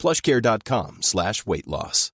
plushcare.com slash weight loss.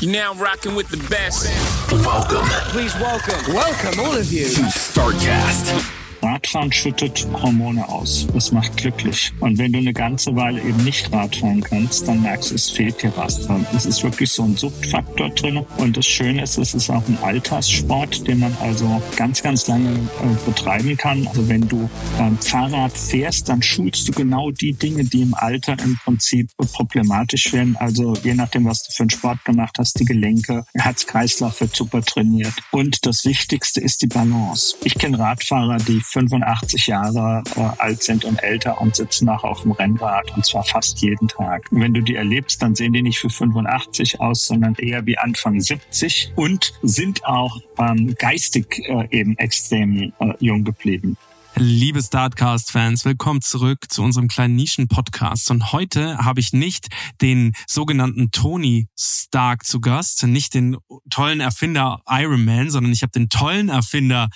You're now rocking with the best. Welcome Please welcome, welcome all of you. to StarCast. Radfahren schüttet Hormone aus. Das macht glücklich. Und wenn du eine ganze Weile eben nicht Radfahren kannst, dann merkst du, es fehlt dir was. Es ist wirklich so ein Suchtfaktor drin. Und das Schöne ist, es ist auch ein Alterssport, den man also ganz, ganz lange äh, betreiben kann. Also wenn du ähm, Fahrrad fährst, dann schulst du genau die Dinge, die im Alter im Prinzip problematisch werden. Also je nachdem, was du für einen Sport gemacht hast, die Gelenke, Herz-Kreislauf wird super trainiert. Und das Wichtigste ist die Balance. Ich kenne Radfahrer, die 85 Jahre äh, alt sind und älter und sitzen auch auf dem Rennrad und zwar fast jeden Tag. Wenn du die erlebst, dann sehen die nicht für 85 aus, sondern eher wie Anfang 70 und sind auch ähm, geistig äh, eben extrem äh, jung geblieben. Liebe Startcast-Fans, willkommen zurück zu unserem kleinen Nischen-Podcast. Und heute habe ich nicht den sogenannten Tony Stark zu Gast, nicht den tollen Erfinder Iron Man, sondern ich habe den tollen Erfinder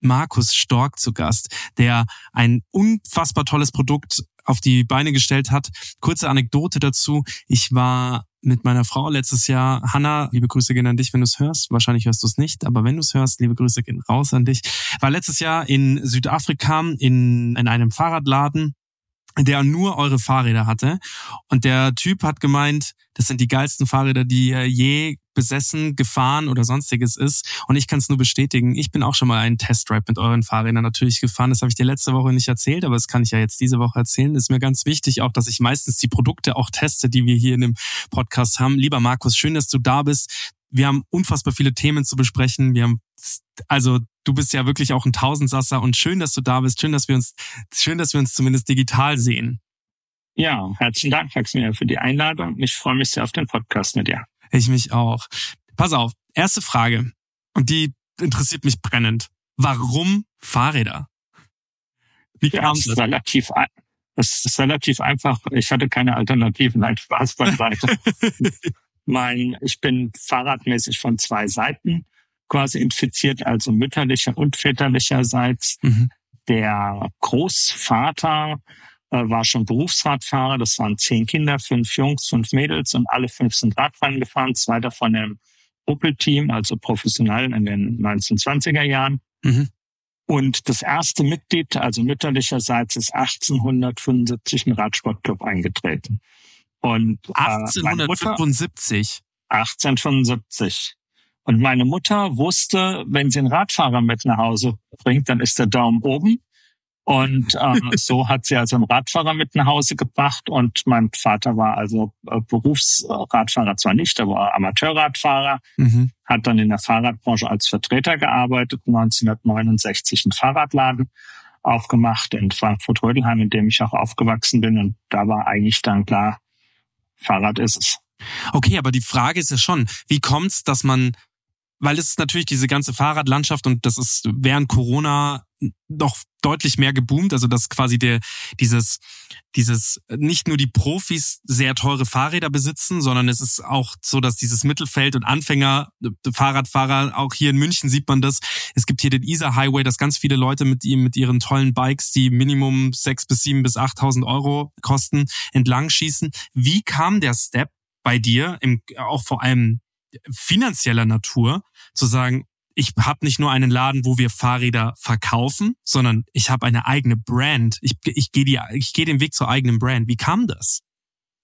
Markus Stork zu Gast, der ein unfassbar tolles Produkt auf die Beine gestellt hat. Kurze Anekdote dazu. Ich war mit meiner Frau letztes Jahr, Hanna, liebe Grüße gehen an dich, wenn du es hörst. Wahrscheinlich hörst du es nicht, aber wenn du es hörst, liebe Grüße gehen raus an dich. War letztes Jahr in Südafrika in, in einem Fahrradladen, der nur eure Fahrräder hatte. Und der Typ hat gemeint, das sind die geilsten Fahrräder, die er je besessen, gefahren oder sonstiges ist. Und ich kann es nur bestätigen. Ich bin auch schon mal einen Testride mit euren Fahrrädern natürlich gefahren. Das habe ich dir letzte Woche nicht erzählt, aber das kann ich ja jetzt diese Woche erzählen. Ist mir ganz wichtig, auch dass ich meistens die Produkte auch teste, die wir hier in dem Podcast haben. Lieber Markus, schön, dass du da bist. Wir haben unfassbar viele Themen zu besprechen. Wir haben also du bist ja wirklich auch ein Tausendsasser und schön, dass du da bist. Schön, dass wir uns, schön, dass wir uns zumindest digital sehen. Ja, herzlichen Dank, Maximilian, für die Einladung. Ich freue mich sehr auf den Podcast mit dir. Ich mich auch. Pass auf, erste Frage. Und die interessiert mich brennend. Warum Fahrräder? Wie Ja, kam das das? ist relativ, das ist relativ einfach. Ich hatte keine Alternativen. Nein, Spaß beiseite. mein, ich bin fahrradmäßig von zwei Seiten quasi infiziert, also mütterlicher und väterlicherseits. Mhm. Der Großvater war schon Berufsradfahrer. Das waren zehn Kinder, fünf Jungs, fünf Mädels und alle fünf sind Radfahren gefahren. Zwei davon im Opel-Team, also professionell in den 1920er Jahren. Mhm. Und das erste Mitglied, also mütterlicherseits, ist 1875 im Radsportclub eingetreten. Und äh, meine Mutter, 1875. 1875. Und meine Mutter wusste, wenn sie einen Radfahrer mit nach Hause bringt, dann ist der Daumen oben. Und äh, so hat sie also einen Radfahrer mit nach Hause gebracht. Und mein Vater war also äh, Berufsradfahrer zwar nicht, aber Amateurradfahrer Mhm. hat dann in der Fahrradbranche als Vertreter gearbeitet, 1969 einen Fahrradladen aufgemacht in Frankfurt-Rödelheim, in dem ich auch aufgewachsen bin. Und da war eigentlich dann klar, Fahrrad ist es. Okay, aber die Frage ist ja schon, wie kommt's, dass man, weil es ist natürlich diese ganze Fahrradlandschaft und das ist während Corona noch deutlich mehr geboomt, also dass quasi der dieses dieses nicht nur die Profis sehr teure Fahrräder besitzen, sondern es ist auch so, dass dieses Mittelfeld und Anfänger äh, Fahrradfahrer auch hier in München sieht man das. Es gibt hier den Isar Highway, dass ganz viele Leute mit ihm mit ihren tollen Bikes, die Minimum sechs bis sieben bis achttausend Euro kosten, entlang schießen. Wie kam der Step bei dir, im, auch vor allem finanzieller Natur, zu sagen, ich habe nicht nur einen Laden, wo wir Fahrräder verkaufen, sondern ich habe eine eigene Brand. Ich, ich gehe ich geh den Weg zur eigenen Brand. Wie kam das?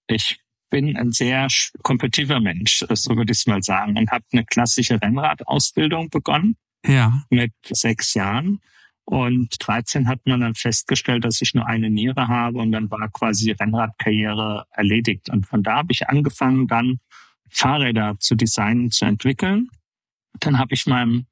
Ich bin ein sehr kompetitiver Mensch, so würde ich es mal sagen, und habe eine klassische Rennradausbildung begonnen Ja. mit sechs Jahren. Und 13 hat man dann festgestellt, dass ich nur eine Niere habe und dann war quasi die Rennradkarriere erledigt. Und von da habe ich angefangen, dann Fahrräder zu designen, zu entwickeln. Dann habe ich meinem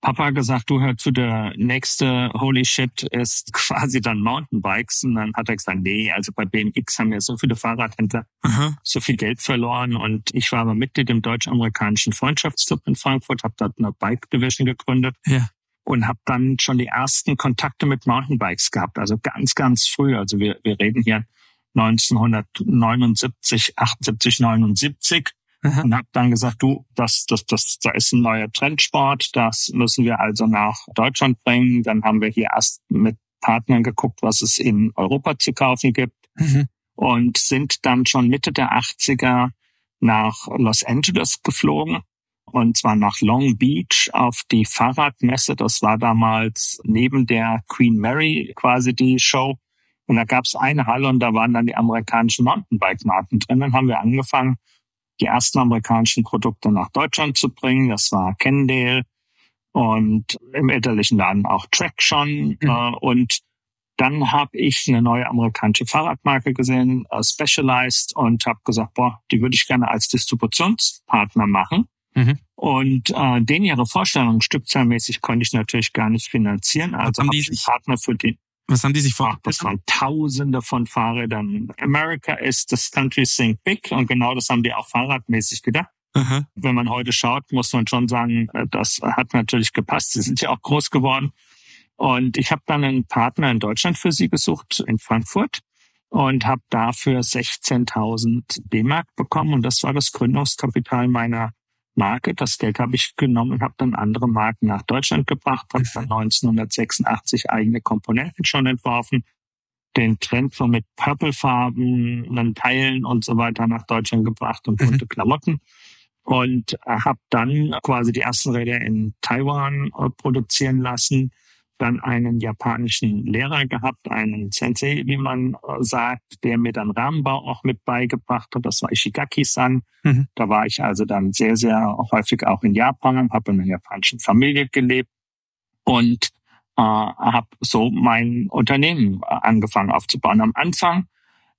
Papa gesagt, du hör zu, der nächste Holy Shit ist quasi dann Mountainbikes. Und dann hat er gesagt, nee, also bei BMX haben ja so viele Fahrradhändler Aha. so viel Geld verloren. Und ich war aber Mitglied im deutsch-amerikanischen Freundschaftsclub in Frankfurt, habe dort eine Bike Division gegründet. Ja. Und habe dann schon die ersten Kontakte mit Mountainbikes gehabt. Also ganz, ganz früh. Also wir, wir reden hier 1979, 78, 79 Aha. und habe dann gesagt, du, das, das, das, da ist ein neuer Trendsport, das müssen wir also nach Deutschland bringen. Dann haben wir hier erst mit Partnern geguckt, was es in Europa zu kaufen gibt Mhm. und sind dann schon Mitte der 80er nach Los Angeles geflogen und zwar nach Long Beach auf die Fahrradmesse. Das war damals neben der Queen Mary quasi die Show. Und da gab es eine Halle und da waren dann die amerikanischen Mountainbike-Marken drin. Dann haben wir angefangen, die ersten amerikanischen Produkte nach Deutschland zu bringen. Das war Cannondale und im elterlichen Laden auch Traction. Mhm. Äh, und dann habe ich eine neue amerikanische Fahrradmarke gesehen, äh, Specialized, und habe gesagt, boah, die würde ich gerne als Distributionspartner machen. Mhm. Und äh, den ihre Vorstellungen stückzahlmäßig konnte ich natürlich gar nicht finanzieren. Also habe ich einen Partner für den Was haben die sich vorgestellt? das waren Tausende von Fahrrädern. America is this country think big und genau das haben die auch fahrradmäßig gedacht. Aha. Wenn man heute schaut, muss man schon sagen, äh, das hat natürlich gepasst. Sie sind ja auch groß geworden. Und ich habe dann einen Partner in Deutschland für sie gesucht, in Frankfurt, und habe dafür 16.000 D-Mark bekommen. Und das war das Gründungskapital meiner Marke. Das Geld habe ich genommen und habe dann andere Marken nach Deutschland gebracht, habe dann 1986 eigene Komponenten schon entworfen, den Trend so mit Purple-Farben, Teilen und so weiter nach Deutschland gebracht und Mhm. bunte Klamotten. Und äh, habe dann quasi die ersten Räder in Taiwan äh, produzieren lassen, dann einen japanischen Lehrer gehabt, einen Sensei, wie man äh, sagt, der mir dann Rahmenbau auch mit beigebracht hat. Das war Ishigaki-san. Mhm. Da war ich also dann sehr, sehr häufig auch in Japan, habe in einer japanischen Familie gelebt und äh, habe so mein Unternehmen äh, angefangen aufzubauen. Am Anfang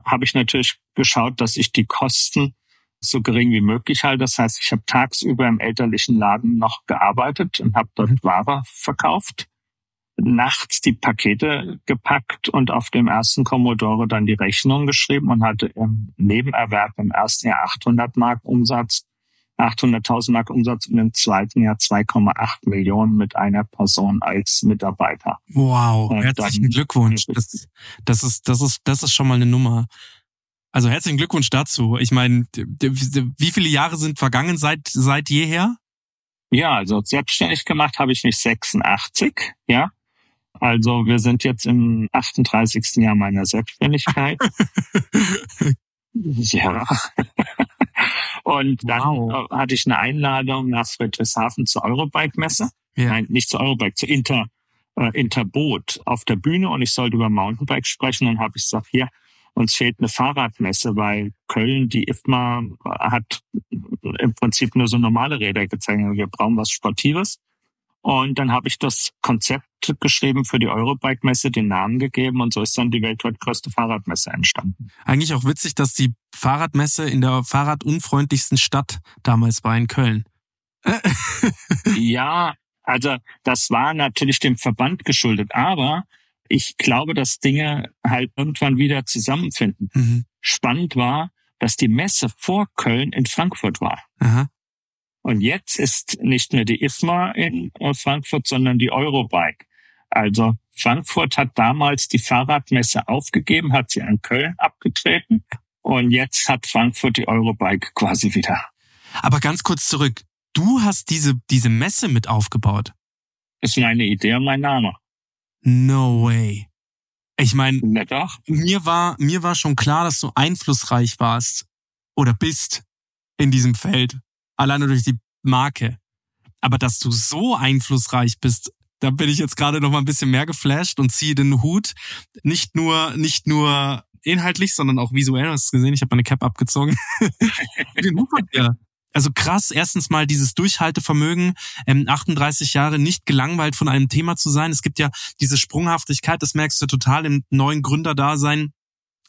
habe ich natürlich geschaut, dass ich die Kosten so gering wie möglich halte. Das heißt, ich habe tagsüber im elterlichen Laden noch gearbeitet und habe dort Ware verkauft nachts die Pakete gepackt und auf dem ersten Commodore dann die Rechnung geschrieben und hatte im Nebenerwerb im ersten Jahr 800 Mark Umsatz, 800.000 Mark Umsatz und im zweiten Jahr 2,8 Millionen mit einer Person als Mitarbeiter. Wow, Und herzlichen Glückwunsch. Das, das ist, das ist, das ist schon mal eine Nummer. Also herzlichen Glückwunsch dazu. Ich meine, wie viele Jahre sind vergangen seit seit jeher? Ja, also selbstständig gemacht habe ich mich 86, ja. Also wir sind jetzt im 38. Jahr meiner Selbstständigkeit. ja. Und dann Wow. äh, hatte ich eine Einladung nach Friedrichshafen zur Eurobike-Messe. Ja. Nein, nicht zur Eurobike, zur Inter, äh, Interboot auf der Bühne und ich sollte über Mountainbike sprechen. Und habe ich gesagt, hier, uns fehlt eine Fahrradmesse, weil Köln, die IFMA, hat im Prinzip nur so normale Räder gezeigt. Wir brauchen was Sportives. Und dann habe ich das Konzept geschrieben für die Eurobike-Messe, den Namen gegeben und so ist dann die weltweit größte Fahrradmesse entstanden. Eigentlich auch witzig, dass die Fahrradmesse in der fahrradunfreundlichsten Stadt damals war in Köln. ja, also das war natürlich dem Verband geschuldet, aber ich glaube, dass Dinge halt irgendwann wieder zusammenfinden. Mhm. Spannend war, dass die Messe vor Köln in Frankfurt war. Aha. Und jetzt ist nicht mehr die IFMA in äh, Frankfurt, sondern die Eurobike. Also Frankfurt hat damals die Fahrradmesse aufgegeben, hat sie an Köln abgetreten. Und jetzt hat Frankfurt die Eurobike quasi wieder. Aber ganz kurz zurück. Du hast diese, diese Messe mit aufgebaut. Das ist meine Idee und mein Name. No way. Ich meine, doch. mir war, mir war schon klar, dass du einflussreich warst oder bist in diesem Feld. Alleine durch die Marke. Aber dass du so einflussreich bist, da bin ich jetzt gerade noch mal ein bisschen mehr geflasht und ziehe den Hut. Nicht nur, nicht nur inhaltlich, sondern auch visuell. Hast du gesehen? Ich habe meine Cap abgezogen. den Hut von dir. Also krass, erstens mal dieses Durchhaltevermögen, ähm, 38 Jahre nicht gelangweilt von einem Thema zu sein. Es gibt ja diese Sprunghaftigkeit, das merkst du total im neuen Gründerdasein.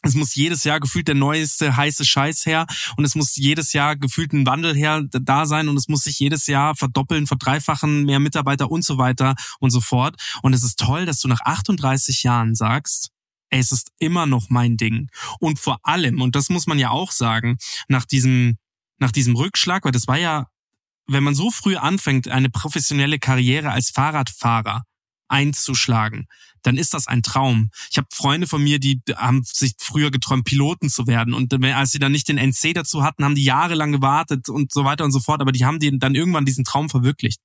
Es muss jedes Jahr gefühlt der neueste heiße Scheiß her und es muss jedes Jahr gefühlt ein Wandel her da sein und es muss sich jedes Jahr verdoppeln, verdreifachen, mehr Mitarbeiter und so weiter und so fort. Und es ist toll, dass du nach 38 Jahren sagst, es ist immer noch mein Ding. Und vor allem, und das muss man ja auch sagen, nach diesem, nach diesem Rückschlag, weil das war ja, wenn man so früh anfängt, eine professionelle Karriere als Fahrradfahrer einzuschlagen, dann ist das ein Traum. Ich habe Freunde von mir, die haben sich früher geträumt, Piloten zu werden. Und als sie dann nicht den NC dazu hatten, haben die jahrelang gewartet und so weiter und so fort. Aber die haben dann irgendwann diesen Traum verwirklicht.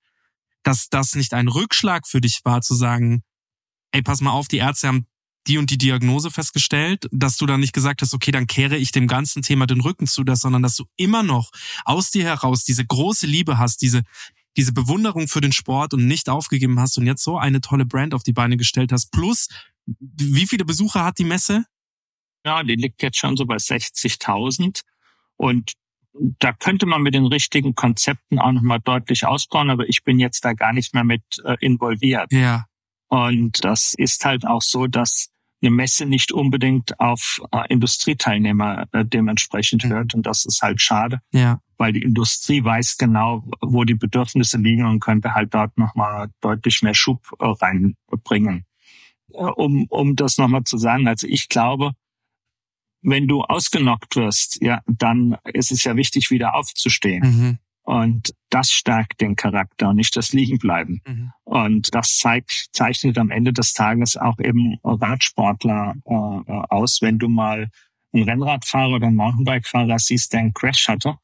Dass das nicht ein Rückschlag für dich war, zu sagen, ey, pass mal auf, die Ärzte haben die und die Diagnose festgestellt, dass du dann nicht gesagt hast, okay, dann kehre ich dem ganzen Thema den Rücken zu, das, sondern dass du immer noch aus dir heraus diese große Liebe hast, diese, diese Bewunderung für den Sport und nicht aufgegeben hast und jetzt so eine tolle Brand auf die Beine gestellt hast. Plus, wie viele Besucher hat die Messe? Ja, die liegt jetzt schon so bei 60.000 und da könnte man mit den richtigen Konzepten auch nochmal deutlich ausbauen, aber ich bin jetzt da gar nicht mehr mit äh, involviert. Ja. Und das ist halt auch so, dass eine Messe nicht unbedingt auf äh, Industrieteilnehmer äh, dementsprechend mhm. hört. Und das ist halt schade, ja. weil die Industrie weiß genau, wo die Bedürfnisse liegen und könnte halt dort nochmal deutlich mehr Schub äh, reinbringen. Um, um das nochmal zu sagen, also ich glaube, wenn du ausgenockt wirst, ja, dann ist es ja wichtig, wieder aufzustehen. Mhm. Und das stärkt den Charakter und nicht das Liegenbleiben. Mhm. Und das zeigt, zeichnet am Ende des Tages auch eben Radsportler äh, aus. Wenn du mal einen Rennradfahrer oder einen Mountainbikefahrer siehst, der einen Crash hatte,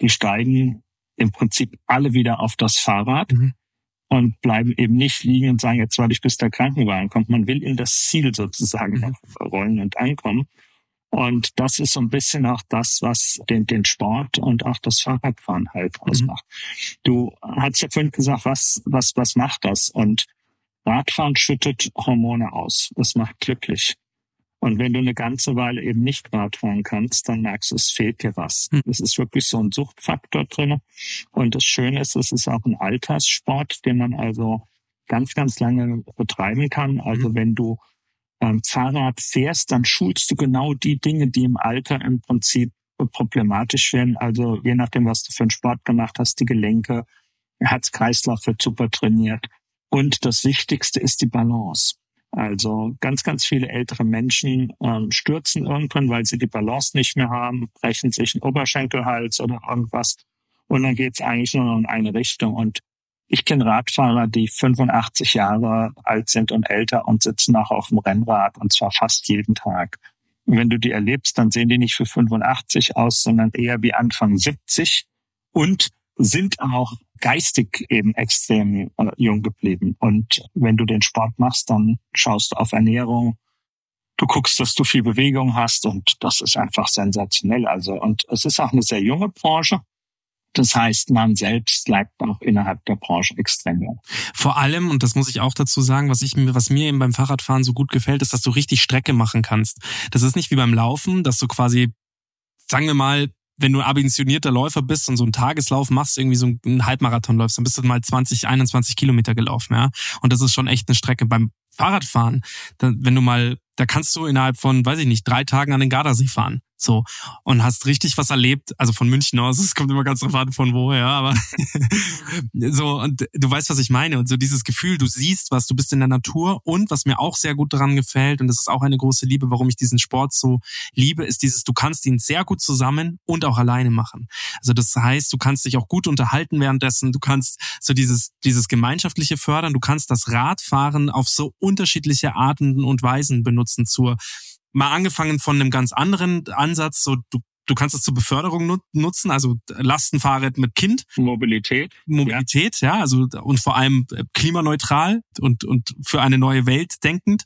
die steigen im Prinzip alle wieder auf das Fahrrad mhm. und bleiben eben nicht liegen und sagen, jetzt warte ich, bis der Krankenwagen kommt. Man will in das Ziel sozusagen mhm. rollen und ankommen. Und das ist so ein bisschen auch das, was den, den Sport und auch das Fahrradfahren halt mhm. ausmacht. Du hast ja vorhin gesagt, was, was, was macht das? Und Radfahren schüttet Hormone aus. Das macht glücklich. Und wenn du eine ganze Weile eben nicht Radfahren kannst, dann merkst du, es fehlt dir was. Mhm. Es ist wirklich so ein Suchtfaktor drin. Und das Schöne ist, es ist auch ein Alterssport, den man also ganz, ganz lange betreiben kann. Also mhm. wenn du ähm, Fahrrad fährst, dann schulst du genau die Dinge, die im Alter im Prinzip problematisch werden. Also je nachdem, was du für einen Sport gemacht hast, die Gelenke, Herz-Kreislauf wird super trainiert. Und das Wichtigste ist die Balance. Also ganz, ganz viele ältere Menschen ähm, stürzen irgendwann, weil sie die Balance nicht mehr haben, brechen sich einen Oberschenkelhals oder irgendwas. Und dann geht es eigentlich nur noch in eine Richtung. Und ich kenne Radfahrer, die 85 Jahre alt sind und älter und sitzen auch auf dem Rennrad und zwar fast jeden Tag. Und wenn du die erlebst, dann sehen die nicht für 85 aus, sondern eher wie Anfang 70 und sind auch geistig eben extrem äh, jung geblieben. Und wenn du den Sport machst, dann schaust du auf Ernährung, du guckst, dass du viel Bewegung hast und das ist einfach sensationell. Also, und es ist auch eine sehr junge Branche. Das heißt, man selbst bleibt auch innerhalb der Branche extrem jung. Vor allem, und das muss ich auch dazu sagen, was ich mir, was mir eben beim Fahrradfahren so gut gefällt, ist, dass du richtig Strecke machen kannst. Das ist nicht wie beim Laufen, dass du quasi, sagen wir mal, wenn du ambitionierter Läufer bist und so einen Tageslauf machst, irgendwie so einen Halbmarathon läufst, dann bist du mal 20, 21 Kilometer gelaufen, ja. Und das ist schon echt eine Strecke. Beim Fahrradfahren, wenn du mal, da kannst du innerhalb von, weiß ich nicht, drei Tagen an den Gardasee fahren. So. Und hast richtig was erlebt, also von München aus, es kommt immer ganz drauf an, von woher, aber so, und du weißt, was ich meine. Und so dieses Gefühl, du siehst was, du bist in der Natur und was mir auch sehr gut daran gefällt, und das ist auch eine große Liebe, warum ich diesen Sport so liebe, ist dieses, du kannst ihn sehr gut zusammen und auch alleine machen. Also das heißt, du kannst dich auch gut unterhalten währenddessen, du kannst so dieses, dieses gemeinschaftliche fördern, du kannst das Radfahren auf so unterschiedliche Arten und Weisen benutzen zur mal angefangen von einem ganz anderen Ansatz, so du Du kannst es zur Beförderung nutzen, also Lastenfahrrad mit Kind. Mobilität. Mobilität, ja, ja also und vor allem äh, klimaneutral und, und für eine neue Welt denkend.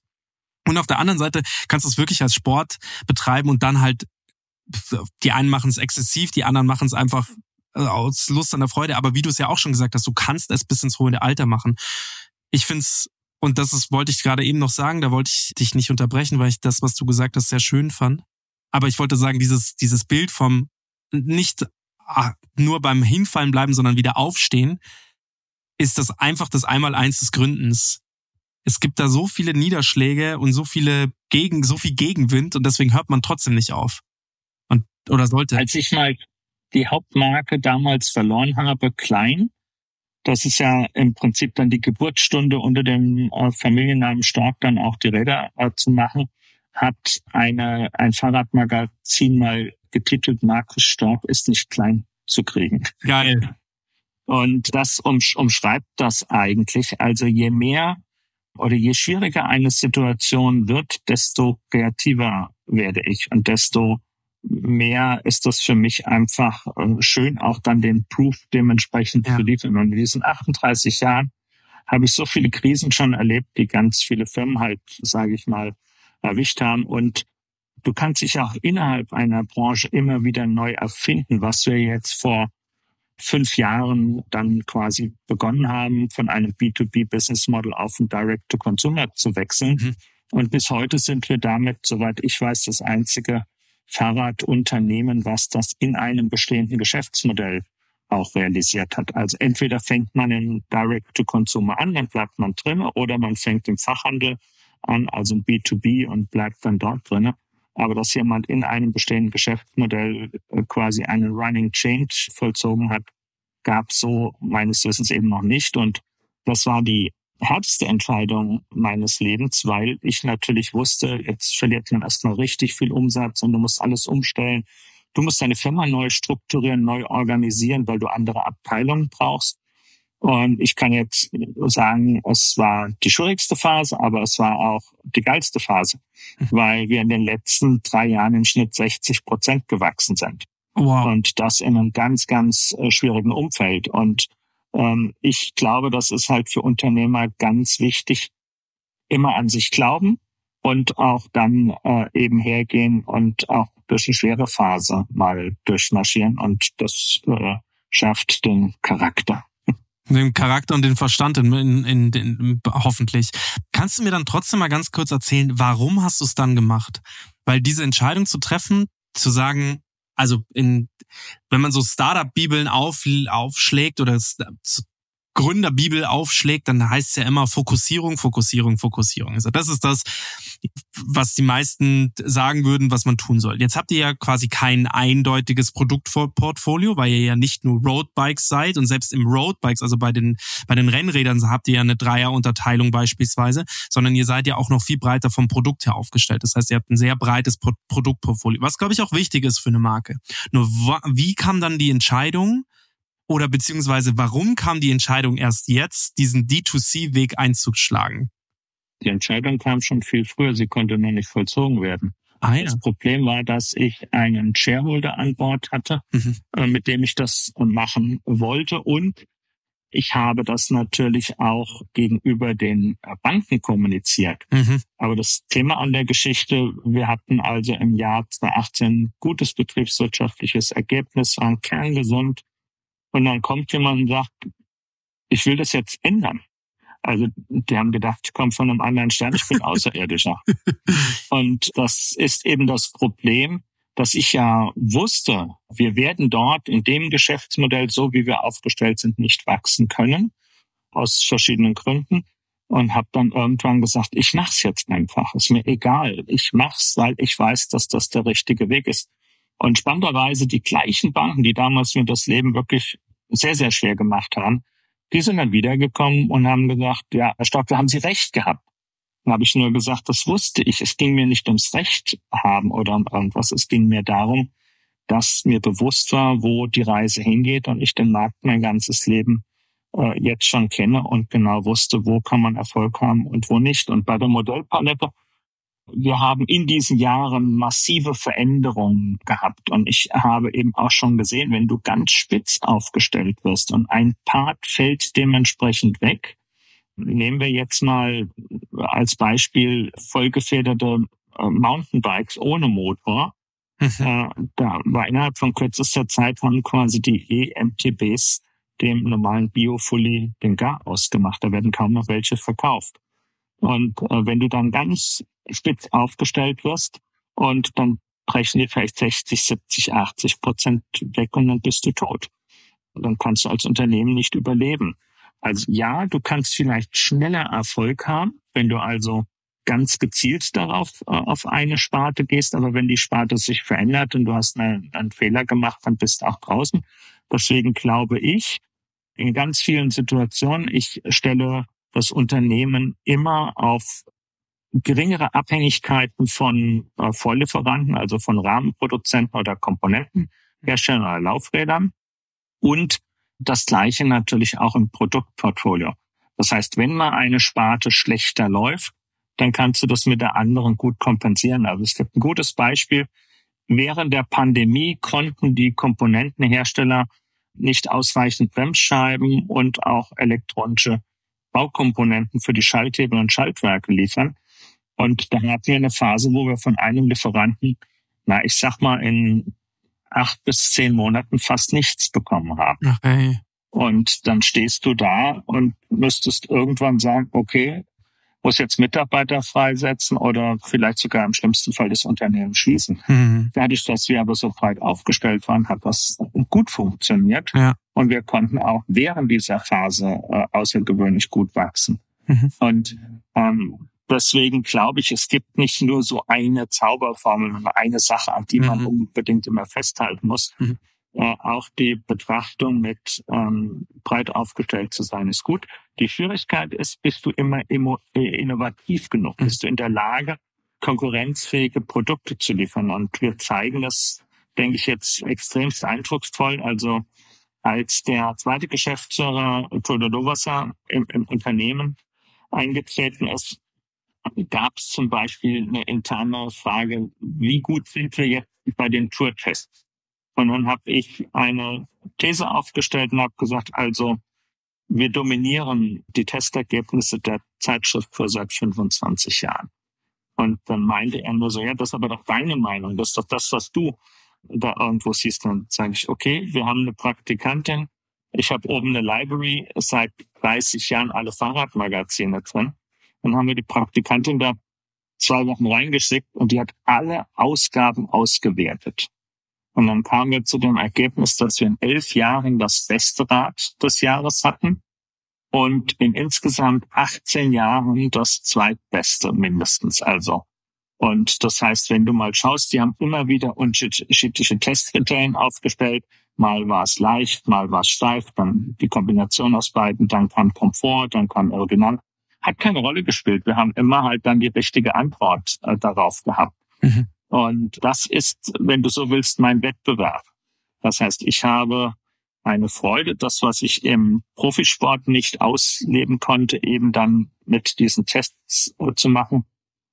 Und auf der anderen Seite kannst du es wirklich als Sport betreiben und dann halt, die einen machen es exzessiv, die anderen machen es einfach äh, aus Lust an der Freude. Aber wie du es ja auch schon gesagt hast, du kannst es bis ins hohe Alter machen. Ich find's und das ist, wollte ich gerade eben noch sagen, da wollte ich dich nicht unterbrechen, weil ich das, was du gesagt hast, sehr schön fand. Aber ich wollte sagen, dieses, dieses Bild vom nicht ah, nur beim Hinfallen bleiben, sondern wieder aufstehen, ist das einfach das Einmaleins des Gründens. Es gibt da so viele Niederschläge und so viele gegen, so viel Gegenwind und deswegen hört man trotzdem nicht auf. Und, oder sollte. Als ich mal die Hauptmarke damals verloren habe, Klein, das ist ja im Prinzip dann die Geburtsstunde unter dem äh, Familiennamen Stork dann auch die Räder äh, zu machen, hat eine, ein Fahrradmagazin mal getitelt, Markus Stork ist nicht klein zu kriegen. Geil. Und das umschreibt das eigentlich. Also je mehr oder je schwieriger eine Situation wird, desto kreativer werde ich und desto mehr ist das für mich einfach äh, schön, auch dann den Proof dementsprechend ja. zu liefern. Und in diesen 38 Jahren habe ich so viele Krisen schon erlebt, die ganz viele Firmen halt, sage ich mal, erwischt haben. Und du kannst dich auch innerhalb einer Branche immer wieder neu erfinden, was wir jetzt vor fünf Jahren dann quasi begonnen haben, von einem B2B-Business Model auf ein Direct-to-Consumer zu wechseln. Mhm. Und bis heute sind wir damit, soweit ich weiß, das einzige Fahrradunternehmen, was das in einem bestehenden Geschäftsmodell auch realisiert hat. Also entweder fängt man in Direct-to-Consumer an, dann bleibt man drin, oder man fängt im Fachhandel an, also im B2B und bleibt dann dort drin. Aber dass jemand in einem bestehenden Geschäftsmodell äh, quasi einen Running Change vollzogen hat, gab so meines Wissens eben noch nicht. Und das war die härteste Entscheidung meines Lebens, weil ich natürlich wusste, jetzt verliert man erstmal richtig viel Umsatz und du musst alles umstellen. Du musst deine Firma neu strukturieren, neu organisieren, weil du andere Abteilungen brauchst. Und ich kann jetzt sagen, es war die schwierigste Phase, aber es war auch die geilste Phase, mhm. weil wir in den letzten drei Jahren im Schnitt 60 Prozent gewachsen sind. Wow. Und das in einem ganz, ganz äh, schwierigen Umfeld. Und ich glaube, das ist halt für Unternehmer ganz wichtig, immer an sich glauben und auch dann äh, eben hergehen und auch durch eine schwere Phase mal durchmarschieren. Und das äh, schafft den Charakter. Den Charakter und den Verstand in, in, in, hoffentlich. Kannst du mir dann trotzdem mal ganz kurz erzählen, warum hast du es dann gemacht? Weil diese Entscheidung zu treffen, zu sagen, also in, wenn man so Startup-Bibeln auf, aufschlägt oder Gründerbibel aufschlägt, dann heißt es ja immer Fokussierung, Fokussierung, Fokussierung. Also das ist das, was die meisten sagen würden, was man tun soll. Jetzt habt ihr ja quasi kein eindeutiges Produktportfolio, weil ihr ja nicht nur Roadbikes seid und selbst im Roadbikes, also bei den, bei den Rennrädern habt ihr ja eine Dreierunterteilung beispielsweise, sondern ihr seid ja auch noch viel breiter vom Produkt her aufgestellt. Das heißt, ihr habt ein sehr breites Produktportfolio, was glaube ich auch wichtig ist für eine Marke. Nur wie kam dann die Entscheidung, oder beziehungsweise warum kam die Entscheidung erst jetzt, diesen D2C-Weg einzuschlagen? Die Entscheidung kam schon viel früher, sie konnte noch nicht vollzogen werden. Ah, ja. Das Problem war, dass ich einen Shareholder an Bord hatte, mhm. Äh, mit dem ich das machen wollte und ich habe das natürlich auch gegenüber den Banken kommuniziert. Mhm. Aber das Thema an der Geschichte, wir hatten also im Jahr 2018 gutes betriebswirtschaftliches Ergebnis, waren kerngesund, und dann kommt jemand und sagt, ich will das jetzt ändern. Also die haben gedacht, ich komme von einem anderen Stern, ich bin Außerirdischer. und das ist eben das Problem, dass ich ja wusste, wir werden dort in dem Geschäftsmodell, so wie wir aufgestellt sind, nicht wachsen können, aus verschiedenen Gründen. Und habe dann irgendwann gesagt, ich mach's jetzt einfach, ist mir egal. Ich mach's, weil ich weiß, dass das der richtige Weg ist. Und spannenderweise die gleichen Banken, die damals mir das Leben wirklich sehr, sehr schwer gemacht haben, die sind dann wiedergekommen und haben gesagt, ja, Herr Stock, da haben Sie recht gehabt. Dann habe ich nur gesagt, das wusste ich. Es ging mir nicht ums Recht haben oder um irgendwas. Es ging mir darum, dass mir bewusst war, wo die Reise hingeht und ich den Markt mein ganzes Leben äh, jetzt schon kenne und genau wusste, wo kann man Erfolg haben und wo nicht. Und bei der Modellpalette wir haben in diesen Jahren massive Veränderungen gehabt. Und ich habe eben auch schon gesehen, wenn du ganz spitz aufgestellt wirst und ein Part fällt dementsprechend weg, nehmen wir jetzt mal als Beispiel vollgefederte äh, Mountainbikes ohne Motor. Mhm. Äh, da war innerhalb von kürzester Zeit haben quasi die EMTBs dem normalen Biofully den Gar ausgemacht. Da werden kaum noch welche verkauft. Und äh, wenn du dann ganz spitz aufgestellt wirst und dann brechen dir vielleicht 60, 70, 80 Prozent weg und dann bist du tot. Und dann kannst du als Unternehmen nicht überleben. Also ja, du kannst vielleicht schneller Erfolg haben, wenn du also ganz gezielt darauf äh, auf eine Sparte gehst, aber wenn die Sparte sich verändert und du hast eine, einen Fehler gemacht, dann bist du auch draußen. Deswegen glaube ich, in ganz vielen Situationen, ich stelle das Unternehmen immer auf geringere Abhängigkeiten von äh, Vorlieferanten, also von Rahmenproduzenten oder Komponentenherstellern oder Laufrädern und das Gleiche natürlich auch im Produktportfolio. Das heißt, wenn mal eine Sparte schlechter läuft, dann kannst du das mit der anderen gut kompensieren. Also es gibt ein gutes Beispiel. Während der Pandemie konnten die Komponentenhersteller nicht ausreichend Bremsscheiben und auch elektronische Baukomponenten für die Schalthebel und Schaltwerke liefern. Und da hatten wir eine Phase, wo wir von einem Lieferanten, na, ich sag mal, in acht bis zehn Monaten fast nichts bekommen haben. Okay. Und dann stehst du da und müsstest irgendwann sagen, okay, muss jetzt Mitarbeiter freisetzen oder vielleicht sogar im schlimmsten Fall das Unternehmen schließen. Mhm. Dadurch, dass wir aber so breit aufgestellt waren, hat das gut funktioniert. Ja. Und wir konnten auch während dieser Phase äh, außergewöhnlich gut wachsen. Mhm. Und ähm, deswegen glaube ich, es gibt nicht nur so eine Zauberformel und eine Sache, an die man mhm. unbedingt immer festhalten muss. Äh, auch die Betrachtung mit ähm, breit aufgestellt zu sein ist gut. Die Schwierigkeit ist, bist du immer äh, innovativ genug? Mhm. Bist du in der Lage, konkurrenzfähige Produkte zu liefern? Und wir zeigen das, denke ich, jetzt extremst eindrucksvoll. Also als der zweite Geschäftsführer Todo Dovasa im, im Unternehmen eingetreten ist, gab es zum Beispiel eine interne Frage, wie gut sind wir jetzt bei den Tourtests? Und dann habe ich eine These aufgestellt und habe gesagt, also wir dominieren die Testergebnisse der Zeitschrift für seit 25 Jahren. Und dann meinte er nur so, ja, das ist aber doch deine Meinung, das ist doch das, was du da irgendwo siehst. Dann sage ich, okay, wir haben eine Praktikantin, ich habe oben eine Library, seit 30 Jahren alle Fahrradmagazine drin. Dann haben wir die Praktikantin da zwei Wochen reingeschickt und die hat alle Ausgaben ausgewertet. Und dann kamen wir zu dem Ergebnis, dass wir in elf Jahren das beste Rad des Jahres hatten und in insgesamt 18 Jahren das zweitbeste mindestens. Also. Und das heißt, wenn du mal schaust, die haben immer wieder unterschiedliche Testkriterien aufgestellt. Mal war es leicht, mal war es steif, dann die Kombination aus beiden, dann kam Komfort, dann kam Aerodynamik. Hat keine Rolle gespielt. Wir haben immer halt dann die richtige Antwort äh, darauf gehabt. Mhm. Und das ist, wenn du so willst, mein Wettbewerb. Das heißt, ich habe eine Freude, das, was ich im Profisport nicht ausleben konnte, eben dann mit diesen Tests zu machen.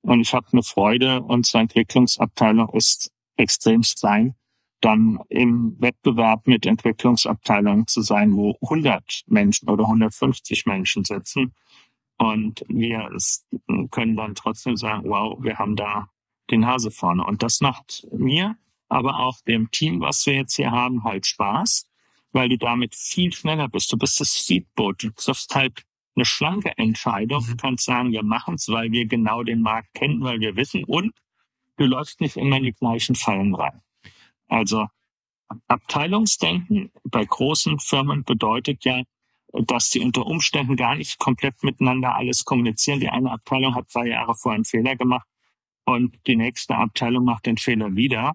Und ich habe eine Freude, unsere Entwicklungsabteilung ist extremst klein, dann im Wettbewerb mit Entwicklungsabteilungen zu sein, wo 100 Menschen oder 150 Menschen sitzen. Und wir können dann trotzdem sagen, wow, wir haben da die Nase vorne. Und das macht mir, aber auch dem Team, was wir jetzt hier haben, halt Spaß, weil du damit viel schneller bist. Du bist das Speedboot. Du triffst halt eine schlanke Entscheidung. Du mhm. kannst sagen, wir machen es, weil wir genau den Markt kennen, weil wir wissen und du läufst nicht immer in die gleichen Fallen rein. Also Abteilungsdenken bei großen Firmen bedeutet ja, dass sie unter Umständen gar nicht komplett miteinander alles kommunizieren. Die eine Abteilung hat zwei Jahre vorher einen Fehler gemacht und die nächste Abteilung macht den Fehler wieder,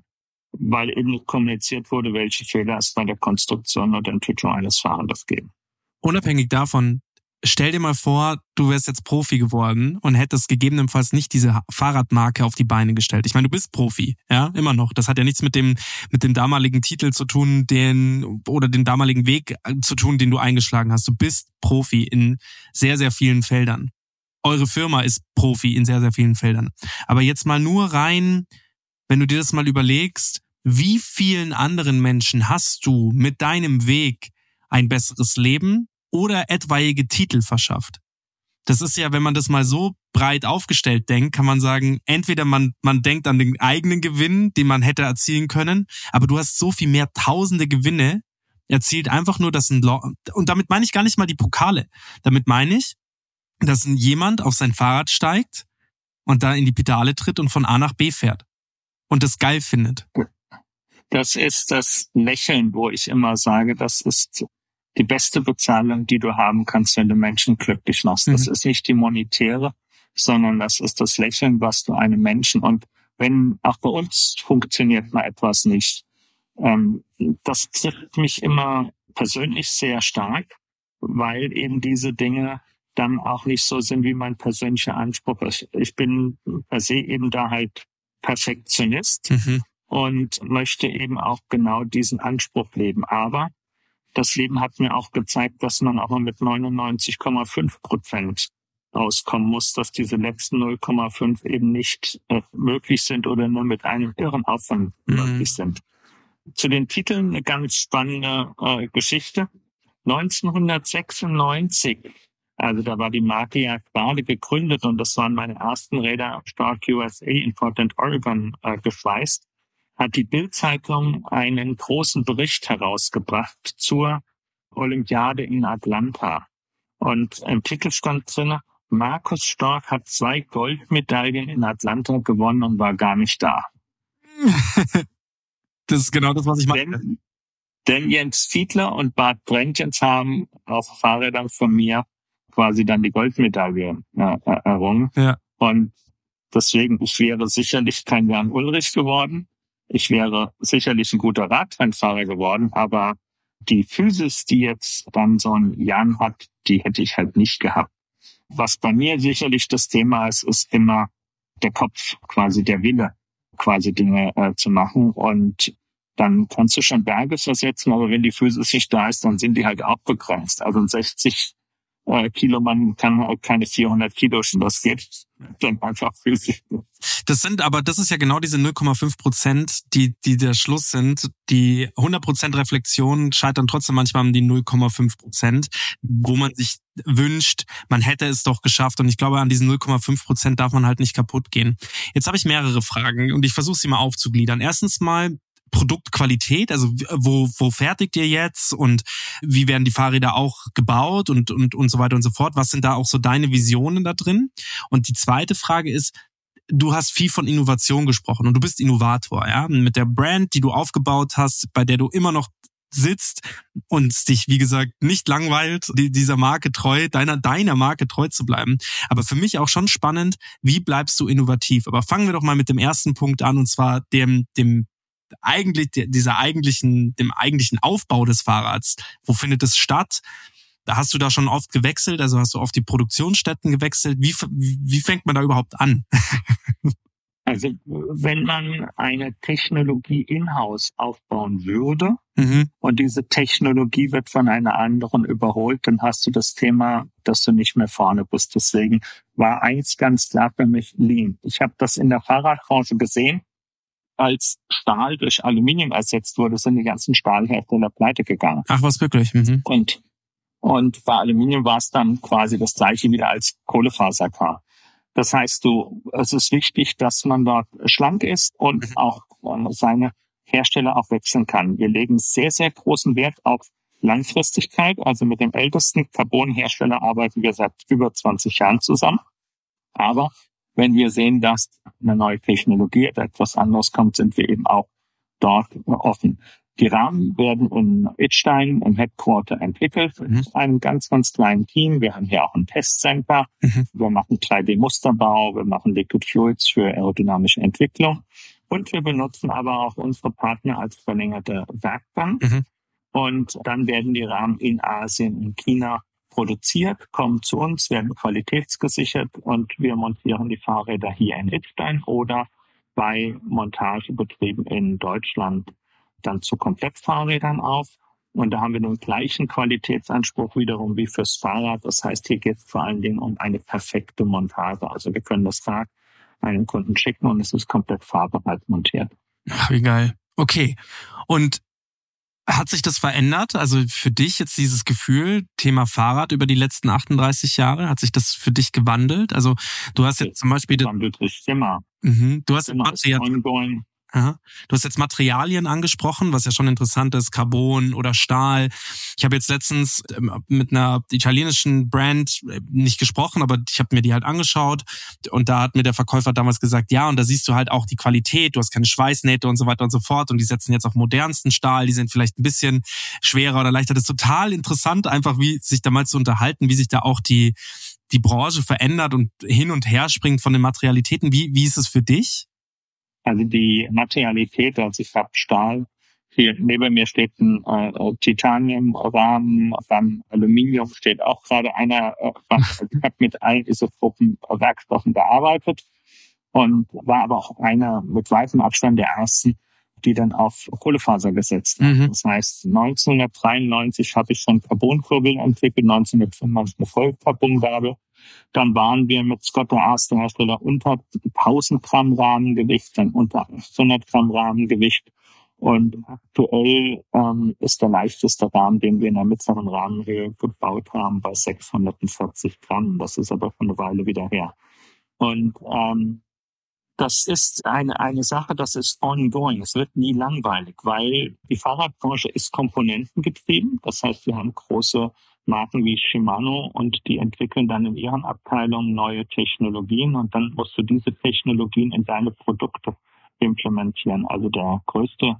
weil eben kommuniziert wurde, welche Fehler es bei der Konstruktion oder Entwicklung eines Fahrrades geben. Unabhängig davon, stell dir mal vor, du wärst jetzt Profi geworden und hättest gegebenenfalls nicht diese Fahrradmarke auf die Beine gestellt. Ich meine, du bist Profi, ja, immer noch. Das hat ja nichts mit dem, mit dem damaligen Titel zu tun, den, oder den damaligen Weg zu tun, den du eingeschlagen hast. Du bist Profi in sehr, sehr vielen Feldern eure Firma ist Profi in sehr, sehr vielen Feldern. Aber jetzt mal nur rein, wenn du dir das mal überlegst, wie vielen anderen Menschen hast du mit deinem Weg ein besseres Leben oder etwaige Titel verschafft? Das ist ja, wenn man das mal so breit aufgestellt denkt, kann man sagen, entweder man, man denkt an den eigenen Gewinn, den man hätte erzielen können, aber du hast so viel mehr tausende Gewinne erzielt, einfach nur das ein, und damit meine ich gar nicht mal die Pokale. Damit meine ich, dass jemand auf sein Fahrrad steigt und da in die Pedale tritt und von A nach B fährt und das geil findet. Das ist das Lächeln, wo ich immer sage, das ist die beste Bezahlung, die du haben kannst, wenn du Menschen glücklich machst. Mhm. Das ist nicht die monetäre, sondern das ist das Lächeln, was du einem Menschen und wenn auch bei uns funktioniert mal etwas nicht, ähm, das trifft mich immer persönlich sehr stark, weil eben diese Dinge dann auch nicht so sind, wie mein persönlicher Anspruch ist. Ich bin per se eben da halt Perfektionist mhm. und möchte eben auch genau diesen Anspruch leben. Aber das Leben hat mir auch gezeigt, dass man auch mal mit 99,5 Prozent auskommen muss, dass diese letzten 0,5 eben nicht äh, möglich sind oder nur mit einem irren Aufwand mhm. möglich sind. Zu den Titeln eine ganz spannende äh, Geschichte. 1996 also da war die Marke ja gerade gegründet und das waren meine ersten Räder Stark USA in Portland, Oregon äh, geschweißt. Hat die Bild-Zeitung einen großen Bericht herausgebracht zur Olympiade in Atlanta. Und im Titel stand drin, Markus Stork hat zwei Goldmedaillen in Atlanta gewonnen und war gar nicht da. das ist genau das, was ich meine. Denn, denn Jens Fiedler und Bart Brentjens haben auf Fahrrädern von mir quasi dann die Goldmedaille äh, errungen. Ja. Und deswegen, ich wäre sicherlich kein Jan Ulrich geworden. Ich wäre sicherlich ein guter Radrennfahrer geworden, aber die Physis, die jetzt dann so ein Jan hat, die hätte ich halt nicht gehabt. Was bei mir sicherlich das Thema ist, ist immer der Kopf, quasi der Wille, quasi Dinge äh, zu machen. Und dann kannst du schon Berge versetzen, aber wenn die Physis nicht da ist, dann sind die halt auch begrenzt. Also ein 60 äh, Kilo, man kann auch keine 400 Kilo schon, das geht dann einfach physisch. Das sind aber, das ist ja genau diese 0,5 Prozent, die, die der Schluss sind. Die 100 Prozent Reflexion scheitern trotzdem manchmal um die 0,5 Prozent, wo man sich wünscht, man hätte es doch geschafft. Und ich glaube, an diesen 0,5 Prozent darf man halt nicht kaputt gehen. Jetzt habe ich mehrere Fragen und ich versuche sie mal aufzugliedern. Erstens mal, Produktqualität? Also wo, wo fertigt ihr jetzt und wie werden die Fahrräder auch gebaut und, und, und so weiter und so fort? Was sind da auch so deine Visionen da drin? Und die zweite Frage ist, du hast viel von Innovation gesprochen und du bist Innovator, ja? Mit der Brand, die du aufgebaut hast, bei der du immer noch sitzt und dich, wie gesagt, nicht langweilt, dieser Marke treu, deiner, deiner Marke treu zu bleiben. Aber für mich auch schon spannend, wie bleibst du innovativ? Aber fangen wir doch mal mit dem ersten Punkt an, und zwar dem, dem eigentlich dieser eigentlichen, dem eigentlichen Aufbau des Fahrrads. Wo findet es statt? Da hast du da schon oft gewechselt, also hast du oft die Produktionsstätten gewechselt. Wie, wie fängt man da überhaupt an? Also wenn man eine Technologie in-house aufbauen würde mhm. und diese Technologie wird von einer anderen überholt, dann hast du das Thema, dass du nicht mehr vorne bist. Deswegen war eins ganz klar für mich Lean. Ich habe das in der Fahrradbranche gesehen als Stahl durch Aluminium ersetzt wurde, sind die ganzen Stahlhersteller pleite gegangen. Ach, was wirklich? Mhm. Und, und bei Aluminium war es dann quasi das gleiche wieder als Kohlefaser kam. Das heißt, du, es ist wichtig, dass man dort schlank ist und mhm. auch seine Hersteller auch wechseln kann. Wir legen sehr, sehr großen Wert auf Langfristigkeit. Also mit dem ältesten Carbon-Hersteller arbeiten wir seit über 20 Jahren zusammen. Aber wenn wir sehen, dass eine neue Technologie etwas anderes kommt, sind wir eben auch dort offen. Die Rahmen werden in Itstein im Headquarter entwickelt mhm. mit einem ganz, ganz kleinen Team. Wir haben hier auch ein Testcenter. Mhm. Wir machen 3D-Musterbau, wir machen Liquid Fuels für aerodynamische Entwicklung. Und wir benutzen aber auch unsere Partner als verlängerte Werkbank. Mhm. Und dann werden die Rahmen in Asien, in China produziert, kommen zu uns, werden qualitätsgesichert und wir montieren die Fahrräder hier in Idstein oder bei Montagebetrieben in Deutschland dann zu Komplettfahrrädern auf. Und da haben wir den gleichen Qualitätsanspruch wiederum wie fürs Fahrrad. Das heißt, hier geht es vor allen Dingen um eine perfekte Montage. Also wir können das Rad einem Kunden schicken und es ist komplett fahrbereit montiert. Ach, wie geil. Okay. Und hat sich das verändert? Also für dich jetzt dieses Gefühl, Thema Fahrrad über die letzten 38 Jahre, hat sich das für dich gewandelt? Also du hast jetzt zum Beispiel... Wandelt sich immer. Mhm. Du hast immer Material, Aha. Du hast jetzt Materialien angesprochen, was ja schon interessant ist, Carbon oder Stahl. Ich habe jetzt letztens ähm, mit einer italienischen Brand äh, nicht gesprochen, aber ich habe mir die halt angeschaut und da hat mir der Verkäufer damals gesagt, ja, und da siehst du halt auch die Qualität, du hast keine Schweißnähte und so weiter und so fort und die setzen jetzt auf modernsten Stahl, die sind vielleicht ein bisschen schwerer oder leichter. Das ist total interessant, einfach wie sich da mal zu unterhalten, wie sich da auch die die Branche verändert und hin und her springt von den Materialitäten. Wie, wie ist es für dich? Also die Materialität, also ich habe Stahl, hier neben mir steht ein äh, Titaniumrahmen, dann Aluminium steht auch gerade einer. Äh, also ich habe mit allen Isotropen Werkstoffen gearbeitet und war aber auch einer mit weitem Abstand der ersten, die dann auf Kohlefaser gesetzt haben. Mhm. Das heißt, 1993 habe ich schon Carbonkurbeln entwickelt, 1995 eine Vollcarbongabel. Dann waren wir mit Scott der erste Hersteller unter 1000 Gramm Rahmengewicht, dann unter 800 Gramm Rahmengewicht. Und aktuell ähm, ist der leichteste Rahmen, den wir in der mittleren Rahmenhöhe gebaut haben, bei 640 Gramm. Das ist aber schon eine Weile wieder her. Und ähm, das ist eine, eine Sache, das ist ongoing. Es wird nie langweilig, weil die Fahrradbranche ist komponentengetrieben. Das heißt, wir haben große Marken wie Shimano und die entwickeln dann in ihren Abteilungen neue Technologien und dann musst du diese Technologien in deine Produkte implementieren. Also der größte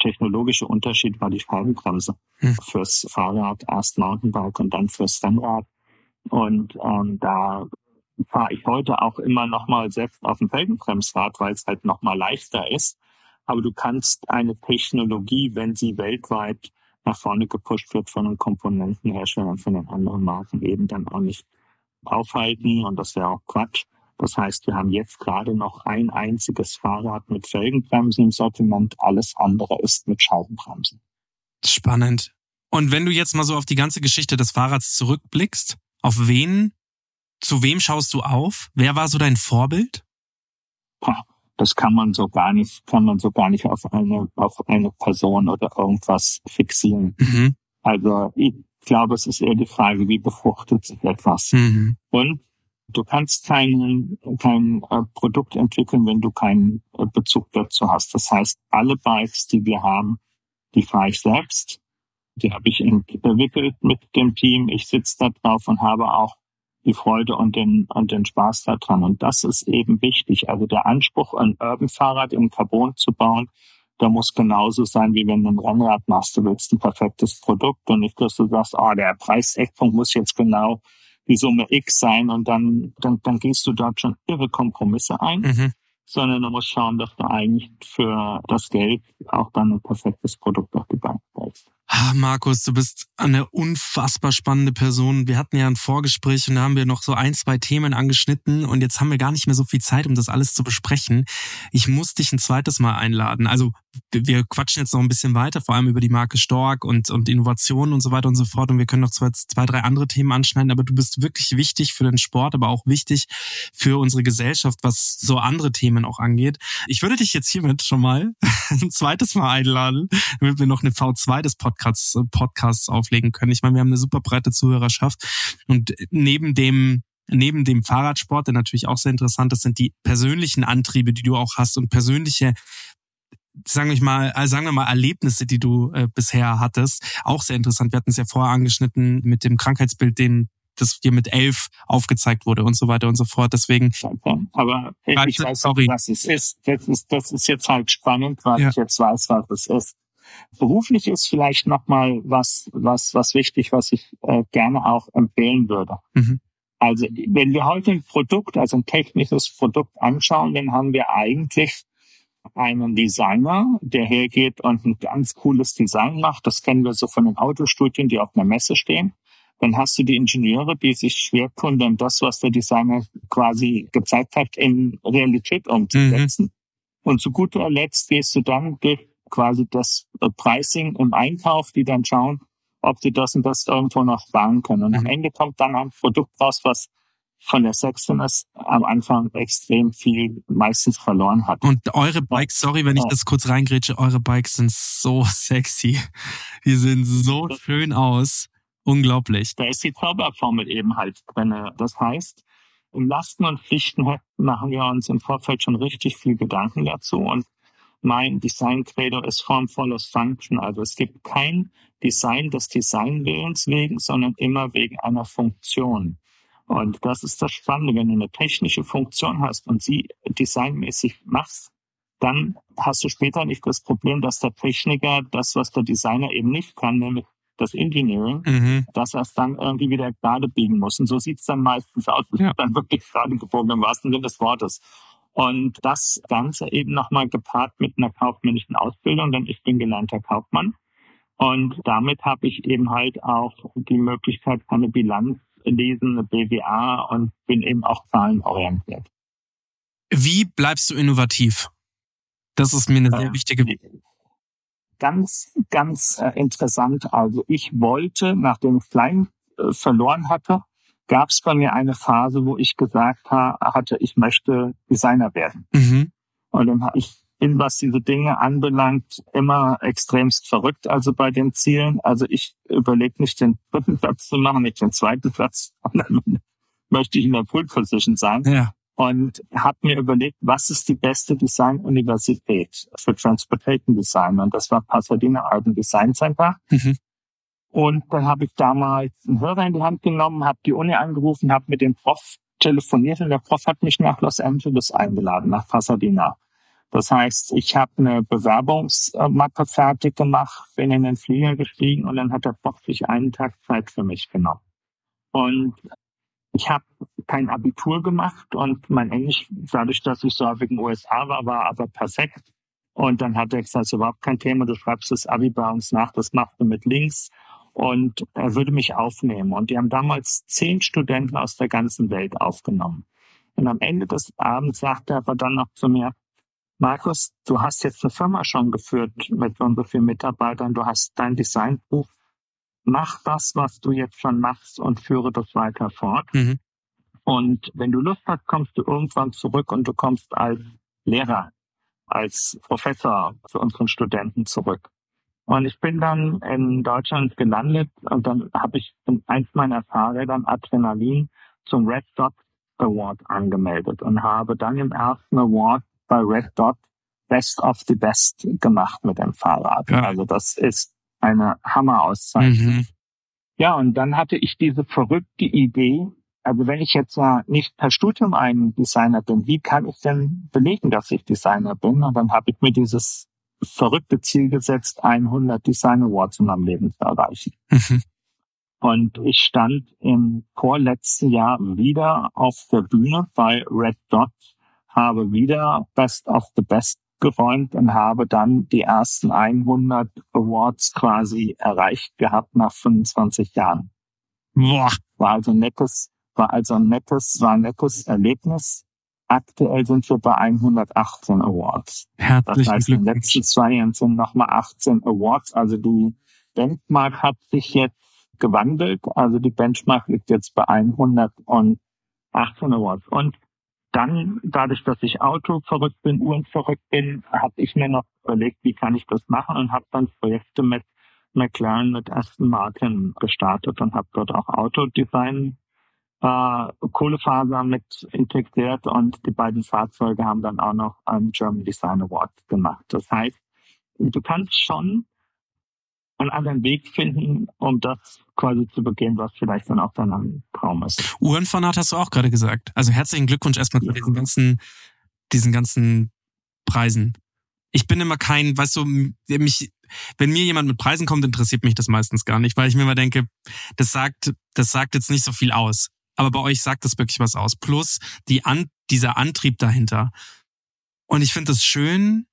technologische Unterschied war die Scheibenbremse hm. fürs Fahrrad, erst Mountainbike und dann fürs Rennrad. Und ähm, da fahre ich heute auch immer noch mal selbst auf dem Felgenbremsrad, weil es halt noch mal leichter ist. Aber du kannst eine Technologie, wenn sie weltweit nach vorne gepusht wird von den Komponentenherstellern, von den anderen Marken eben dann auch nicht aufhalten. Und das wäre auch Quatsch. Das heißt, wir haben jetzt gerade noch ein einziges Fahrrad mit Felgenbremsen im Sortiment. Alles andere ist mit Scheibenbremsen. Spannend. Und wenn du jetzt mal so auf die ganze Geschichte des Fahrrads zurückblickst, auf wen zu wem schaust du auf? Wer war so dein Vorbild? Das kann man so gar nicht, kann man so gar nicht auf eine, auf eine Person oder irgendwas fixieren. Mhm. Also ich glaube, es ist eher die Frage, wie befruchtet sich etwas. Mhm. Und du kannst kein, kein äh, Produkt entwickeln, wenn du keinen äh, Bezug dazu hast. Das heißt, alle Bikes, die wir haben, die fahre ich selbst. Die habe ich entwickelt mit dem Team. Ich sitze da drauf und habe auch die Freude und den, und den Spaß daran. Und das ist eben wichtig. Also der Anspruch, ein Urban-Fahrrad in Carbon zu bauen, da muss genauso sein, wie wenn du ein Rennrad machst. Du willst ein perfektes Produkt und nicht, dass du sagst, ah, oh, der Preiseckpunkt muss jetzt genau die Summe X sein und dann, dann, dann gehst du dort schon irre Kompromisse ein. Mhm. Sondern du musst schauen, dass du eigentlich für das Geld auch dann ein perfektes Produkt auf die Bank. Ah, Markus, du bist eine unfassbar spannende Person. Wir hatten ja ein Vorgespräch und da haben wir noch so ein, zwei Themen angeschnitten und jetzt haben wir gar nicht mehr so viel Zeit, um das alles zu besprechen. Ich muss dich ein zweites Mal einladen. Also wir quatschen jetzt noch ein bisschen weiter, vor allem über die Marke Stork und, und Innovationen und so weiter und so fort. Und wir können noch zwei, zwei, drei andere Themen anschneiden. Aber du bist wirklich wichtig für den Sport, aber auch wichtig für unsere Gesellschaft, was so andere Themen auch angeht. Ich würde dich jetzt hiermit schon mal ein zweites Mal einladen, damit wir noch eine V2 des Podcasts, Podcasts auflegen können. Ich meine, wir haben eine super breite Zuhörerschaft und neben dem neben dem Fahrradsport, der natürlich auch sehr interessant ist, sind die persönlichen Antriebe, die du auch hast und persönliche sagen wir mal, äh, sagen wir mal Erlebnisse, die du äh, bisher hattest, auch sehr interessant. Wir hatten es ja vorher angeschnitten mit dem Krankheitsbild, den das dir mit elf aufgezeigt wurde und so weiter und so fort. Deswegen. Aber ich Warte, weiß sorry. was es ist. Das ist, das ist jetzt halt spannend, weil ja. ich jetzt weiß, was es ist. Beruflich ist vielleicht nochmal was, was, was wichtig, was ich äh, gerne auch empfehlen würde. Mhm. Also, wenn wir heute ein Produkt, also ein technisches Produkt anschauen, dann haben wir eigentlich einen Designer, der hergeht und ein ganz cooles Design macht. Das kennen wir so von den Autostudien, die auf einer Messe stehen. Dann hast du die Ingenieure, die sich schwer tun, dann das, was der Designer quasi gezeigt hat, in Realität umzusetzen. Mhm. Und zu guter Letzt gehst du dann durch quasi das Pricing im Einkauf, die dann schauen, ob die das und das irgendwo noch sparen können. Und mhm. am Ende kommt dann ein Produkt raus, was von der Sexiness am Anfang extrem viel meistens verloren hat. Und eure Bikes, sorry, wenn ich das kurz reingrätsche, eure Bikes sind so sexy. Die sehen so schön aus. Unglaublich. Da ist die Zauberformel eben halt drin. Das heißt, im Lasten- und Pflichten machen wir uns im Vorfeld schon richtig viel Gedanken dazu. Und mein Design-Credo ist Form follows Function. Also es gibt kein Design des Designwillens wegen, sondern immer wegen einer Funktion. Und das ist das Spannende, wenn du eine technische Funktion hast und sie designmäßig machst, dann hast du später nicht das Problem, dass der Techniker das, was der Designer eben nicht kann, nämlich das Engineering, Mhm. dass er es dann irgendwie wieder gerade biegen muss. Und so sieht es dann meistens aus. Ja. dann wirklich gerade gebogen im wahrsten Sinne des Wortes. Und das Ganze eben nochmal gepaart mit einer kaufmännischen Ausbildung, denn ich bin gelernter Kaufmann. Und damit habe ich eben halt auch die Möglichkeit, eine Bilanz lesen, BWA und bin eben auch zahlenorientiert. Wie bleibst du innovativ? Das ist mir eine sehr Äh, wichtige. Ganz, ganz äh, interessant. Also ich wollte, nachdem ich Klein äh, verloren hatte, gab es bei mir eine Phase, wo ich gesagt ha hatte, ich möchte Designer werden. Mhm. Und dann habe ich bin, was diese Dinge anbelangt, immer extremst verrückt, also bei den Zielen. Also ich überlege nicht den dritten Platz zu machen, nicht den zweiten Platz, sondern möchte ich in der Pool Position sein Ja. und habe mir überlegt, was ist die beste Design-Universität für Transportation Design? Und das war Pasadena Art and Design Center. Mhm. Und dann habe ich damals einen Hörer in die Hand genommen, habe die Uni angerufen, habe mit dem Prof telefoniert und der Prof hat mich nach Los Angeles eingeladen, nach Pasadena. Das heißt, ich habe eine Bewerbungsmappe fertig gemacht, bin in den Flieger gestiegen und dann hat der Prof sich einen Tag Zeit für mich genommen. Und ich habe kein Abitur gemacht und mein Englisch, dadurch, dass ich so häufig in den USA war, war aber perfekt. Und dann hat er gesagt, überhaupt kein Thema, du schreibst das Abi bei uns nach, das machst du mit links. Und er würde mich aufnehmen. Und die haben damals zehn Studenten aus der ganzen Welt aufgenommen. Und am Ende des Abends sagte er aber dann noch zu mir, Markus, du hast jetzt eine Firma schon geführt mit so und so vielen Mitarbeitern, du hast dein Designbuch, mach das, was du jetzt schon machst und führe das weiter fort. Mhm. Und wenn du Lust hast, kommst du irgendwann zurück und du kommst als Lehrer, als Professor zu unseren Studenten zurück. Und ich bin dann in Deutschland gelandet und dann habe ich in eins meiner Fahrrädern Adrenalin zum Red Dot Award angemeldet und habe dann im ersten Award bei Red Dot Best of the Best gemacht mit dem Fahrrad. Ja. Also das ist eine Hammerauszeichnung. Mhm. Ja, und dann hatte ich diese verrückte Idee, also wenn ich jetzt ja nicht per Studium ein Designer bin, wie kann ich denn belegen, dass ich Designer bin? Und dann habe ich mir dieses verrückte Ziel gesetzt, 100 Design Awards in meinem Leben zu erreichen. Mhm. Und ich stand im vorletzten Jahr wieder auf der Bühne bei Red Dot, habe wieder Best of the Best geräumt und habe dann die ersten 100 Awards quasi erreicht gehabt nach 25 Jahren. Boah. War also ein nettes, war also ein nettes, war ein nettes Erlebnis. Aktuell sind wir bei 118 Awards. Das Herzlichen heißt, in den letzten zwei Jahren sind nochmal 18 Awards. Also die Benchmark hat sich jetzt gewandelt. Also die Benchmark liegt jetzt bei 118 Awards. Und dann, dadurch, dass ich Auto verrückt bin, Uhren verrückt bin, habe ich mir noch überlegt, wie kann ich das machen und habe dann Projekte mit McLaren, mit Aston Martin gestartet und habe dort auch Autodesign äh, Kohlefaser mit integriert und die beiden Fahrzeuge haben dann auch noch einen German Design Award gemacht. Das heißt, du kannst schon einen anderen Weg finden, um das quasi zu begehen, was vielleicht dann auch dein Traum ist. Uhrenfanat hast du auch gerade gesagt. Also herzlichen Glückwunsch erstmal zu diesen ganzen, diesen ganzen Preisen. Ich bin immer kein, weißt du, mich, wenn mir jemand mit Preisen kommt, interessiert mich das meistens gar nicht, weil ich mir immer denke, das sagt, das sagt jetzt nicht so viel aus. Aber bei euch sagt das wirklich was aus. Plus die An dieser Antrieb dahinter. Und ich finde es schön,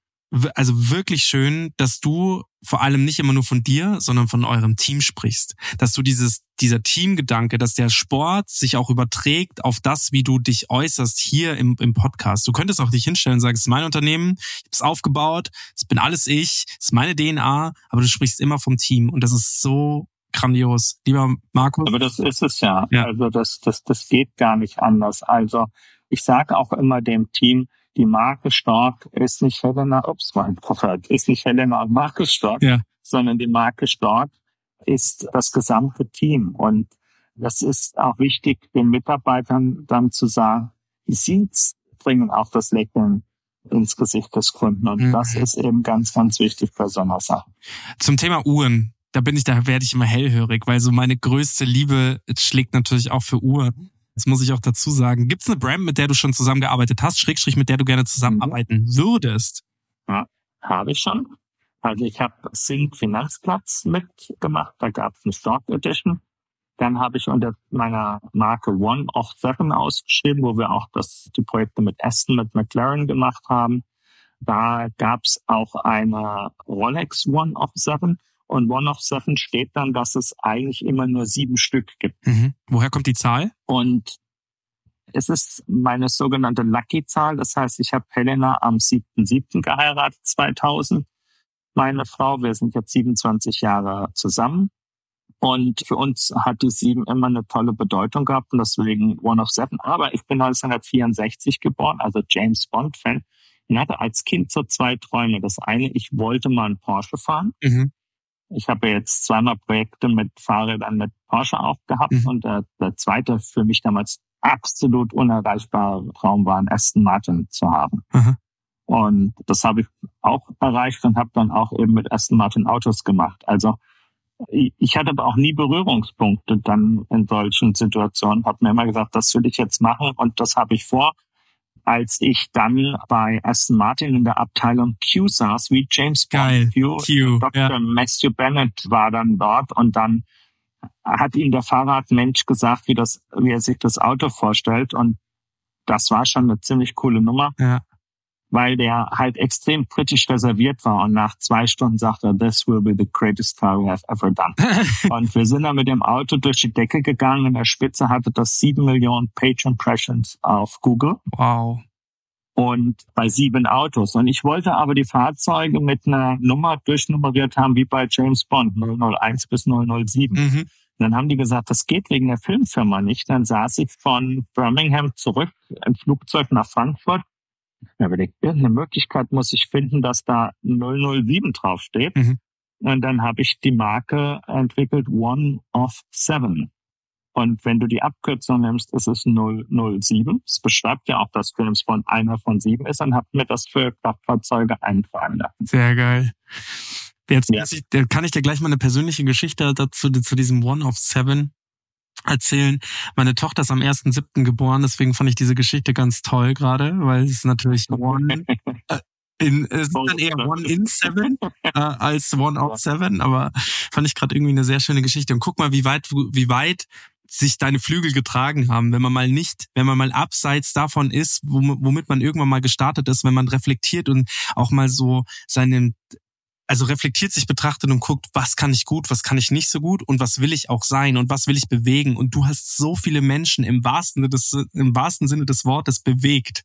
also wirklich schön, dass du vor allem nicht immer nur von dir, sondern von eurem Team sprichst. Dass du dieses, dieser Teamgedanke, dass der Sport sich auch überträgt auf das, wie du dich äußerst hier im, im Podcast. Du könntest auch dich hinstellen und sagen, es ist mein Unternehmen, ich habe es aufgebaut, es bin alles ich, es ist meine DNA, aber du sprichst immer vom Team und das ist so grandios. Lieber Markus. Aber das ist es ja. Ja. Also das, das, das geht gar nicht anders. Also ich sage auch immer dem Team, die Marke Stork ist nicht Helena, ups, mein Prophet, ist nicht Helena und Markus Stork, Ja. sondern die Marke Stork ist das gesamte Team. Und das ist auch wichtig, den Mitarbeitern dann zu sagen, die Seeds bringen auch das Lächeln ins Gesicht des Kunden. Und Mhm. das ist eben ganz, ganz wichtig bei so einer Sache. Zum Thema Uhren, da bin ich, da werde ich immer hellhörig, weil so meine größte Liebe schlägt natürlich auch für Uhren. Das muss ich auch dazu sagen. Gibt es eine Brand, mit der du schon zusammengearbeitet hast, Schrägstrich, mit der du gerne zusammenarbeiten würdest? Habe ich schon. Also ich habe Sync Finanzplatz mitgemacht, da gab es eine Stock Edition. Dann habe ich unter meiner Marke One of Seven ausgeschrieben, wo wir auch das, die Projekte mit Aston, mit McLaren gemacht haben. Da gab es auch eine Rolex One of Seven. Und One of Seven steht dann, dass es eigentlich immer nur sieben Stück gibt. Mhm. Woher kommt die Zahl? Und es ist meine sogenannte Lucky-Zahl. Das heißt, ich habe Helena am 7.7. geheiratet, 2000. Meine Frau, wir sind jetzt 27 Jahre zusammen. Und für uns hat die sieben immer eine tolle Bedeutung gehabt und deswegen One of Seven. Aber ich bin 1964 geboren, also James Bond-Fan. Und hatte als Kind so zwei Träume. Das eine, ich wollte mal einen Porsche fahren. Mhm. Ich habe jetzt zweimal Projekte mit Fahrrädern mit Porsche auch gehabt. Mhm. Und der, der zweite für mich damals absolut unerreichbare Traum war, einen Aston Martin zu haben. Aha. Und das habe ich auch erreicht und habe dann auch eben mit Aston Martin Autos gemacht. Also ich hatte aber auch nie Berührungspunkte dann in solchen Situationen. Habe mir immer gesagt, das will ich jetzt machen und das habe ich vor. Als ich dann bei Aston Martin in der Abteilung Q saß, wie James. Bond Q, Dr. ja. Matthew Bennett war dann dort und dann hat ihm der Fahrradmensch gesagt, wie das, wie er sich das Auto vorstellt und das war schon eine ziemlich coole Nummer Ja. Weil der halt extrem kritisch reserviert war und nach zwei Stunden sagte, this will be the greatest car we have ever done. und wir sind dann mit dem Auto durch die Decke gegangen. In der Spitze hatte das sieben Millionen Page Impressions auf Google Wow. und bei sieben Autos. Und ich wollte aber die Fahrzeuge mit einer Nummer durchnummeriert haben, wie bei James Bond, 001 bis 007. Mhm. Dann haben die gesagt, das geht wegen der Filmfirma nicht. Dann saß ich von Birmingham zurück im Flugzeug nach Frankfurt. Habe überlegt, irgendeine Möglichkeit muss ich finden, dass da 007 draufsteht. Mhm. Und dann habe ich die Marke entwickelt One of Seven. Und wenn du die Abkürzung nimmst, ist es 007. Es beschreibt ja auch, dass James Bond einer von sieben ist und habe mir das für Kraftfahrzeuge eintragen lassen. Sehr geil. Jetzt Ja. ich, kann ich dir gleich mal eine persönliche Geschichte dazu zu diesem One of Seven erzählen. Meine Tochter ist am 1.7. geboren, deswegen fand ich diese Geschichte ganz toll gerade, weil es ist natürlich One äh, in, es ist dann eher One in Seven äh, als One of Seven, aber fand ich gerade irgendwie eine sehr schöne Geschichte. Und guck mal, wie weit, wie weit sich deine Flügel getragen haben, wenn man mal nicht, wenn man mal abseits davon ist, wom- womit man irgendwann mal gestartet ist, wenn man reflektiert und auch mal so seinen also reflektiert sich betrachtet und guckt, was kann ich gut, was kann ich nicht so gut und was will ich auch sein und was will ich bewegen. Und du hast so viele Menschen im wahrsten, Sinne des, im wahrsten Sinne des Wortes bewegt.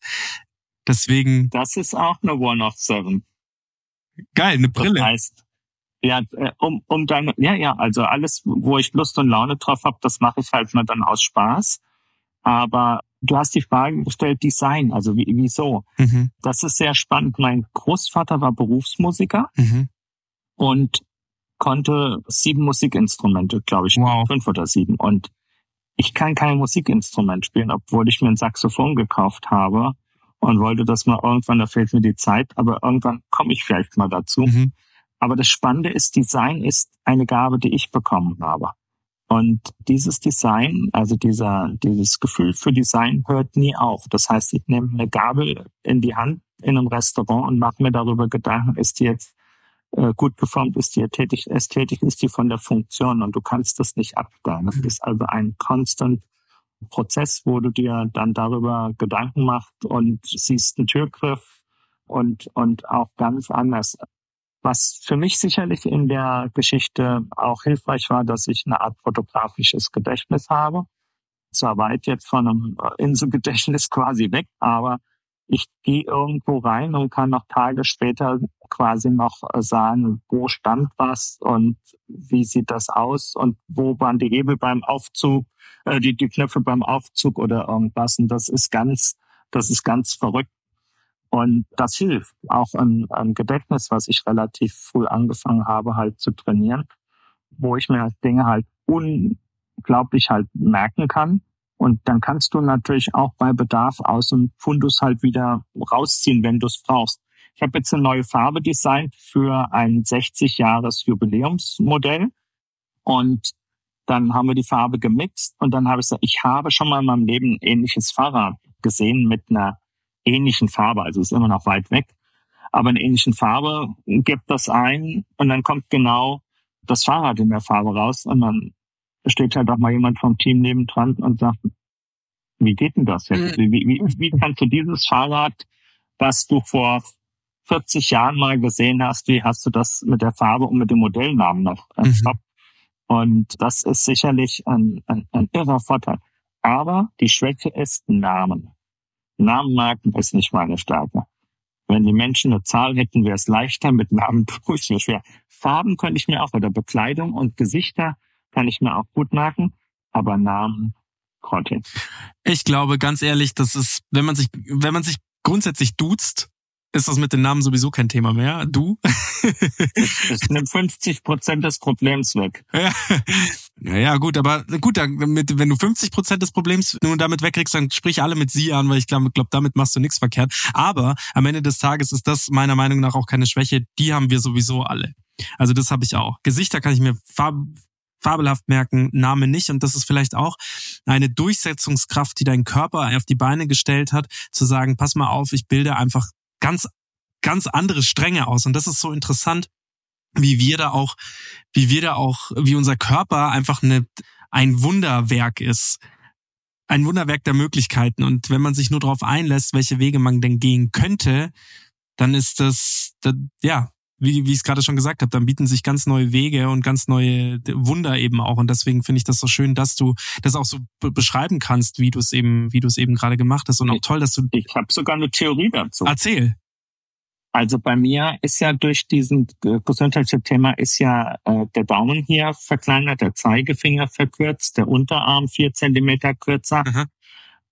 Deswegen, Das ist auch eine One of Seven. geil, eine Das Brille. heißt, ja, äh, um, um deine, ja, ja, also alles, wo ich Lust und Laune drauf habe, das mache ich halt nur dann aus Spaß. Aber du hast die Frage gestellt, Design, also wie, wieso? Mhm, Das ist sehr spannend. Mein Großvater war Berufsmusiker mhm. und konnte sieben Musikinstrumente, glaube ich, Wow. fünf oder sieben. Und ich kann kein Musikinstrument spielen, obwohl ich mir ein Saxophon gekauft habe und wollte das mal irgendwann, da fehlt mir die Zeit, aber irgendwann komme ich vielleicht mal dazu. Mhm. Aber das Spannende ist, Design ist eine Gabe, die ich bekommen habe. Und dieses Design, also dieser, dieses Gefühl für Design hört nie auf. Das heißt, ich nehme eine Gabel in die Hand in einem Restaurant und mache mir darüber Gedanken, ist die jetzt äh, gut geformt, ist die ästhetisch, ästhetisch, ist die von der Funktion und du kannst das nicht abstellen. Das ist also ein constant Prozess, wo du dir dann darüber Gedanken machst und siehst einen Türgriff und, und auch ganz anders. Was für mich sicherlich in der Geschichte auch hilfreich war, dass ich eine Art fotografisches Gedächtnis habe. Zwar weit jetzt von einem äh, Inselgedächtnis quasi weg, aber ich gehe irgendwo rein und kann noch Tage später quasi noch äh, sagen, wo stand was und wie sieht das aus und wo waren die Hebel beim Aufzug, äh, die, die Knöpfe beim Aufzug oder irgendwas. Und das ist ganz, das ist ganz verrückt. Und das hilft auch ein, ein Gedächtnis, was ich relativ früh angefangen habe, halt zu trainieren, wo ich mir Dinge halt unglaublich halt merken kann. Und dann kannst du natürlich auch bei Bedarf aus dem Fundus halt wieder rausziehen, wenn du es brauchst. Ich habe jetzt eine neue Farbe designt für ein 60 Jahres Jubiläumsmodell und dann haben wir die Farbe gemixt und dann habe ich gesagt, ich habe schon mal in meinem Leben ein ähnliches Fahrrad gesehen mit einer ähnlichen Farbe, also ist immer noch weit weg. aber in ähnlichen Farbe, gibt das ein und dann kommt genau das Fahrrad in der Farbe raus und dann steht halt auch mal jemand vom Team nebendran und sagt, wie geht denn das jetzt? Mhm. Wie, wie, wie kannst du dieses Fahrrad, was du vor 40 Jahren mal gesehen hast, wie hast du das mit der Farbe und mit dem Modellnamen noch im Mhm. Kopf? Und das ist sicherlich ein, ein, ein irrer Vorteil. Aber die Schwäche ist Namen. Namenmarken ist nicht meine Stärke. Wenn die Menschen eine Zahl hätten, wäre es leichter. Mit Namen tue ich mir schwer. Farben könnte ich mir auch, oder Bekleidung und Gesichter kann ich mir auch gut merken. Aber Namen, Grottig. Ich glaube, ganz ehrlich, das ist, wenn man sich, wenn man sich grundsätzlich duzt, ist das mit den Namen sowieso kein Thema mehr. Du? Das nimmt 50 Prozent des Problems weg. Ja. Naja, gut, aber gut, damit, wenn du 50 Prozent des Problems nur damit wegkriegst, dann sprich alle mit sie an, weil ich glaube, glaub, damit machst du nichts verkehrt. Aber am Ende des Tages ist das meiner Meinung nach auch keine Schwäche. Die haben wir sowieso alle. Also das habe ich auch. Gesichter kann ich mir farb, fabelhaft merken, Name nicht. Und das ist vielleicht auch eine Durchsetzungskraft, die dein Körper auf die Beine gestellt hat, zu sagen, pass mal auf, ich bilde einfach ganz, ganz andere Stränge aus. Und das ist so interessant, wie wir da auch, wie wir da auch, wie unser Körper einfach eine, ein Wunderwerk ist. Ein Wunderwerk der Möglichkeiten. Und wenn man sich nur darauf einlässt, welche Wege man denn gehen könnte, dann ist das, das ja, wie, wie ich es gerade schon gesagt habe, dann bieten sich ganz neue Wege und ganz neue Wunder eben auch. Und deswegen finde ich das so schön, dass du das auch so be beschreiben kannst, wie du es eben, wie du es eben gerade gemacht hast. Und auch toll, dass du. Ich habe sogar eine Theorie dazu. Erzähl. Also bei mir ist ja durch diesen äh, gesundheitlichen Thema ist ja äh, der Daumen hier verkleinert, der Zeigefinger verkürzt, der Unterarm vier Zentimeter kürzer. Mhm.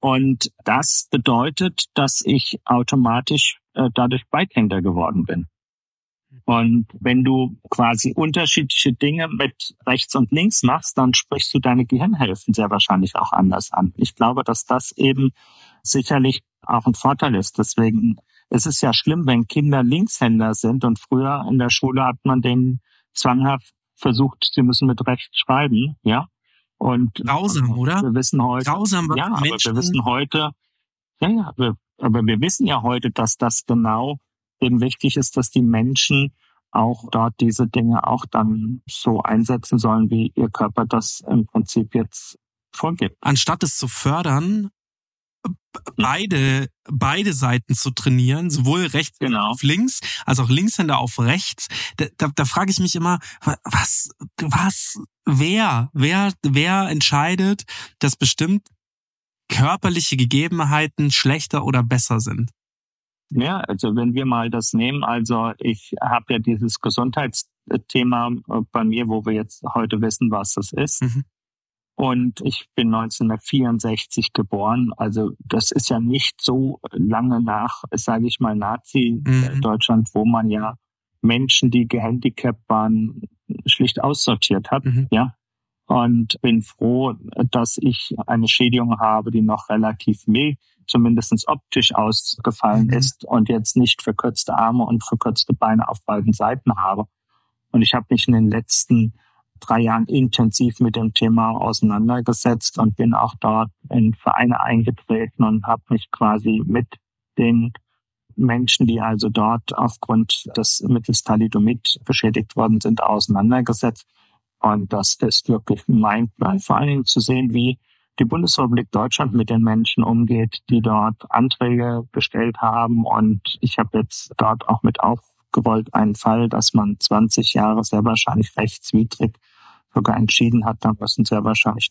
Und das bedeutet, dass ich automatisch äh, dadurch Beidhänder geworden bin. Und wenn du quasi unterschiedliche Dinge mit rechts und links machst, dann sprichst du deine Gehirnhälften sehr wahrscheinlich auch anders an. Ich glaube, dass das eben sicherlich auch ein Vorteil ist. Deswegen ist es ja schlimm, wenn Kinder Linkshänder sind und früher in der Schule hat man denen zwanghaft versucht, sie müssen mit rechts schreiben, ja. Und Grausam, oder? Wir wissen heute, Grausam, ja, aber Menschen. wir wissen heute, ja, ja, wir, aber wir wissen ja heute, dass das genau eben wichtig ist, dass die Menschen auch dort diese Dinge auch dann so einsetzen sollen, wie ihr Körper das im Prinzip jetzt vorgibt. anstatt es zu fördern, beide, beide Seiten zu trainieren, sowohl rechts Genau. auf links, als auch Linkshänder auf rechts. Da, da, da frage ich mich immer, wa- was, was, wer, wer, wer entscheidet, dass bestimmt körperliche Gegebenheiten schlechter oder besser sind? Ja, also wenn wir mal das nehmen, also ich habe ja dieses Gesundheitsthema äh, bei mir, wo wir jetzt heute wissen, was das ist. Mhm. Und ich bin 1964 geboren. Also das ist ja nicht so lange nach, sage ich mal, Mhm. Nazi-Deutschland, wo man ja Menschen, die gehandicapt waren, schlicht aussortiert hat. Mhm. Ja. Und bin froh, dass ich eine Schädigung habe, die noch relativ mild, zumindest optisch ausgefallen Mhm. ist und jetzt nicht verkürzte Arme und verkürzte Beine auf beiden Seiten habe. Und ich habe mich in den letzten drei Jahren intensiv mit dem Thema auseinandergesetzt und bin auch dort in Vereine eingetreten und habe mich quasi mit den Menschen, die also dort aufgrund des mittels Thalidomid beschädigt worden sind, auseinandergesetzt. Und das ist wirklich mein Plan, vor allen Dingen zu sehen, wie die Bundesrepublik Deutschland mit den Menschen umgeht, die dort Anträge gestellt haben. Und ich habe jetzt dort auch mit aufgewollt einen Fall, dass man 20 Jahre sehr wahrscheinlich rechtswidrig sogar entschieden hat, dann müssen sehr wahrscheinlich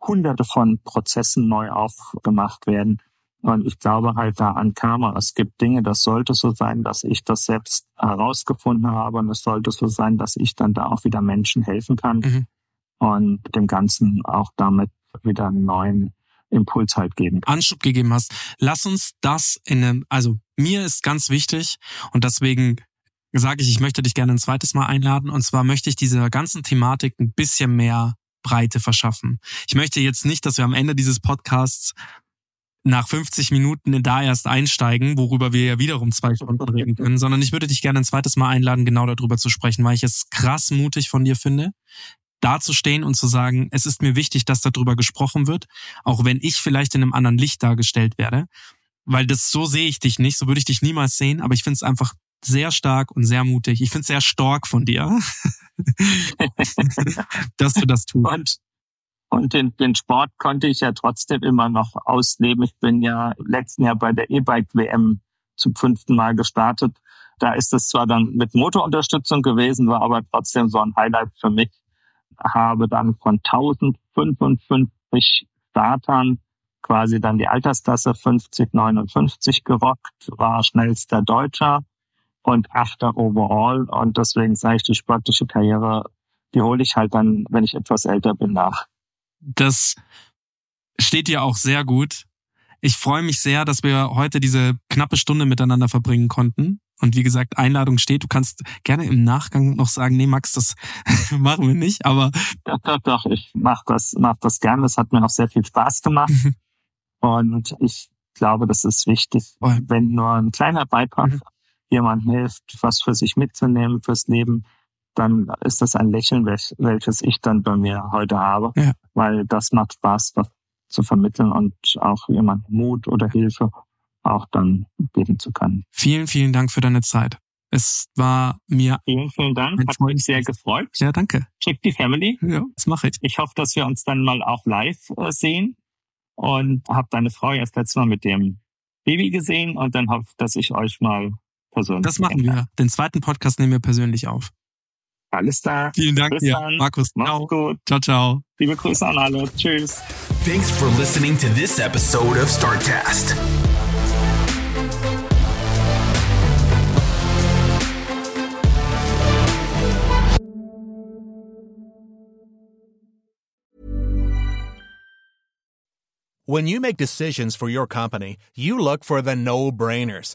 hunderte von Prozessen neu aufgemacht werden. Und ich glaube halt da an Karma. Es gibt Dinge, das sollte so sein, dass ich das selbst herausgefunden habe. Und es sollte so sein, dass ich dann da auch wieder Menschen helfen kann Mhm. und dem Ganzen auch damit wieder einen neuen Impuls halt geben. Anschub gegeben hast. Lass uns das in einem, also mir ist ganz wichtig und deswegen sage ich, ich möchte dich gerne ein zweites Mal einladen und zwar möchte ich dieser ganzen Thematik ein bisschen mehr Breite verschaffen. Ich möchte jetzt nicht, dass wir am Ende dieses Podcasts nach 50 Minuten da erst einsteigen, worüber wir ja wiederum zwei Stunden reden können, sondern ich würde dich gerne ein zweites Mal einladen, genau darüber zu sprechen, weil ich es krass mutig von dir finde, dazustehen und zu sagen, es ist mir wichtig, dass darüber gesprochen wird, auch wenn ich vielleicht in einem anderen Licht dargestellt werde, weil das so sehe ich dich nicht, so würde ich dich niemals sehen, aber ich finde es einfach sehr stark und sehr mutig. Ich finde es sehr stark von dir, dass du das tust. Und, und den, den Sport konnte ich ja trotzdem immer noch ausleben. Ich bin ja letzten Jahr bei der E-Bike-WM zum fünften Mal gestartet. Da ist es zwar dann mit Motorunterstützung gewesen, war aber trotzdem so ein Highlight für mich. Habe dann von 1055 Startern quasi dann die Altersklasse 50, 59 gerockt, war schnellster Deutscher und achter overall. Und deswegen sage ich, die sportliche Karriere, die hole ich halt dann, wenn ich etwas älter bin, nach. Das steht dir auch sehr gut. Ich freue mich sehr, dass wir heute diese knappe Stunde miteinander verbringen konnten. Und wie gesagt, Einladung steht. Du kannst gerne im Nachgang noch sagen, nee, Max, das machen wir nicht, aber. Doch, doch, doch, ich mach das, mach das gerne. Das hat mir auch sehr viel Spaß gemacht. Und ich glaube, das ist wichtig, wenn nur ein kleiner Beitrag mhm. Jemandem hilft, was für sich mitzunehmen fürs Leben, dann ist das ein Lächeln, welches ich dann bei mir heute habe, ja. weil das macht Spaß, was zu vermitteln und auch jemand Mut oder Hilfe auch dann geben zu können. Vielen, vielen Dank für deine Zeit. Es war mir. Vielen, vielen Dank. Hat mich sehr gefreut. Ja, danke. Check die Family. Ja, das mache ich. Ich hoffe, dass wir uns dann mal auch live äh, sehen und habe deine Frau erst letztes Mal mit dem Baby gesehen und dann hoffe, dass ich euch mal persönlich. Das machen wir. Den zweiten Podcast nehmen wir persönlich auf. Alles da. Vielen Dank Bis dir, dann. Markus. Mach's ciao. gut. Ciao, ciao. Liebe Grüße an alle. Tschüss. Thanks for listening to this episode of Startcast. When you make decisions for your company, you look for the no-brainers.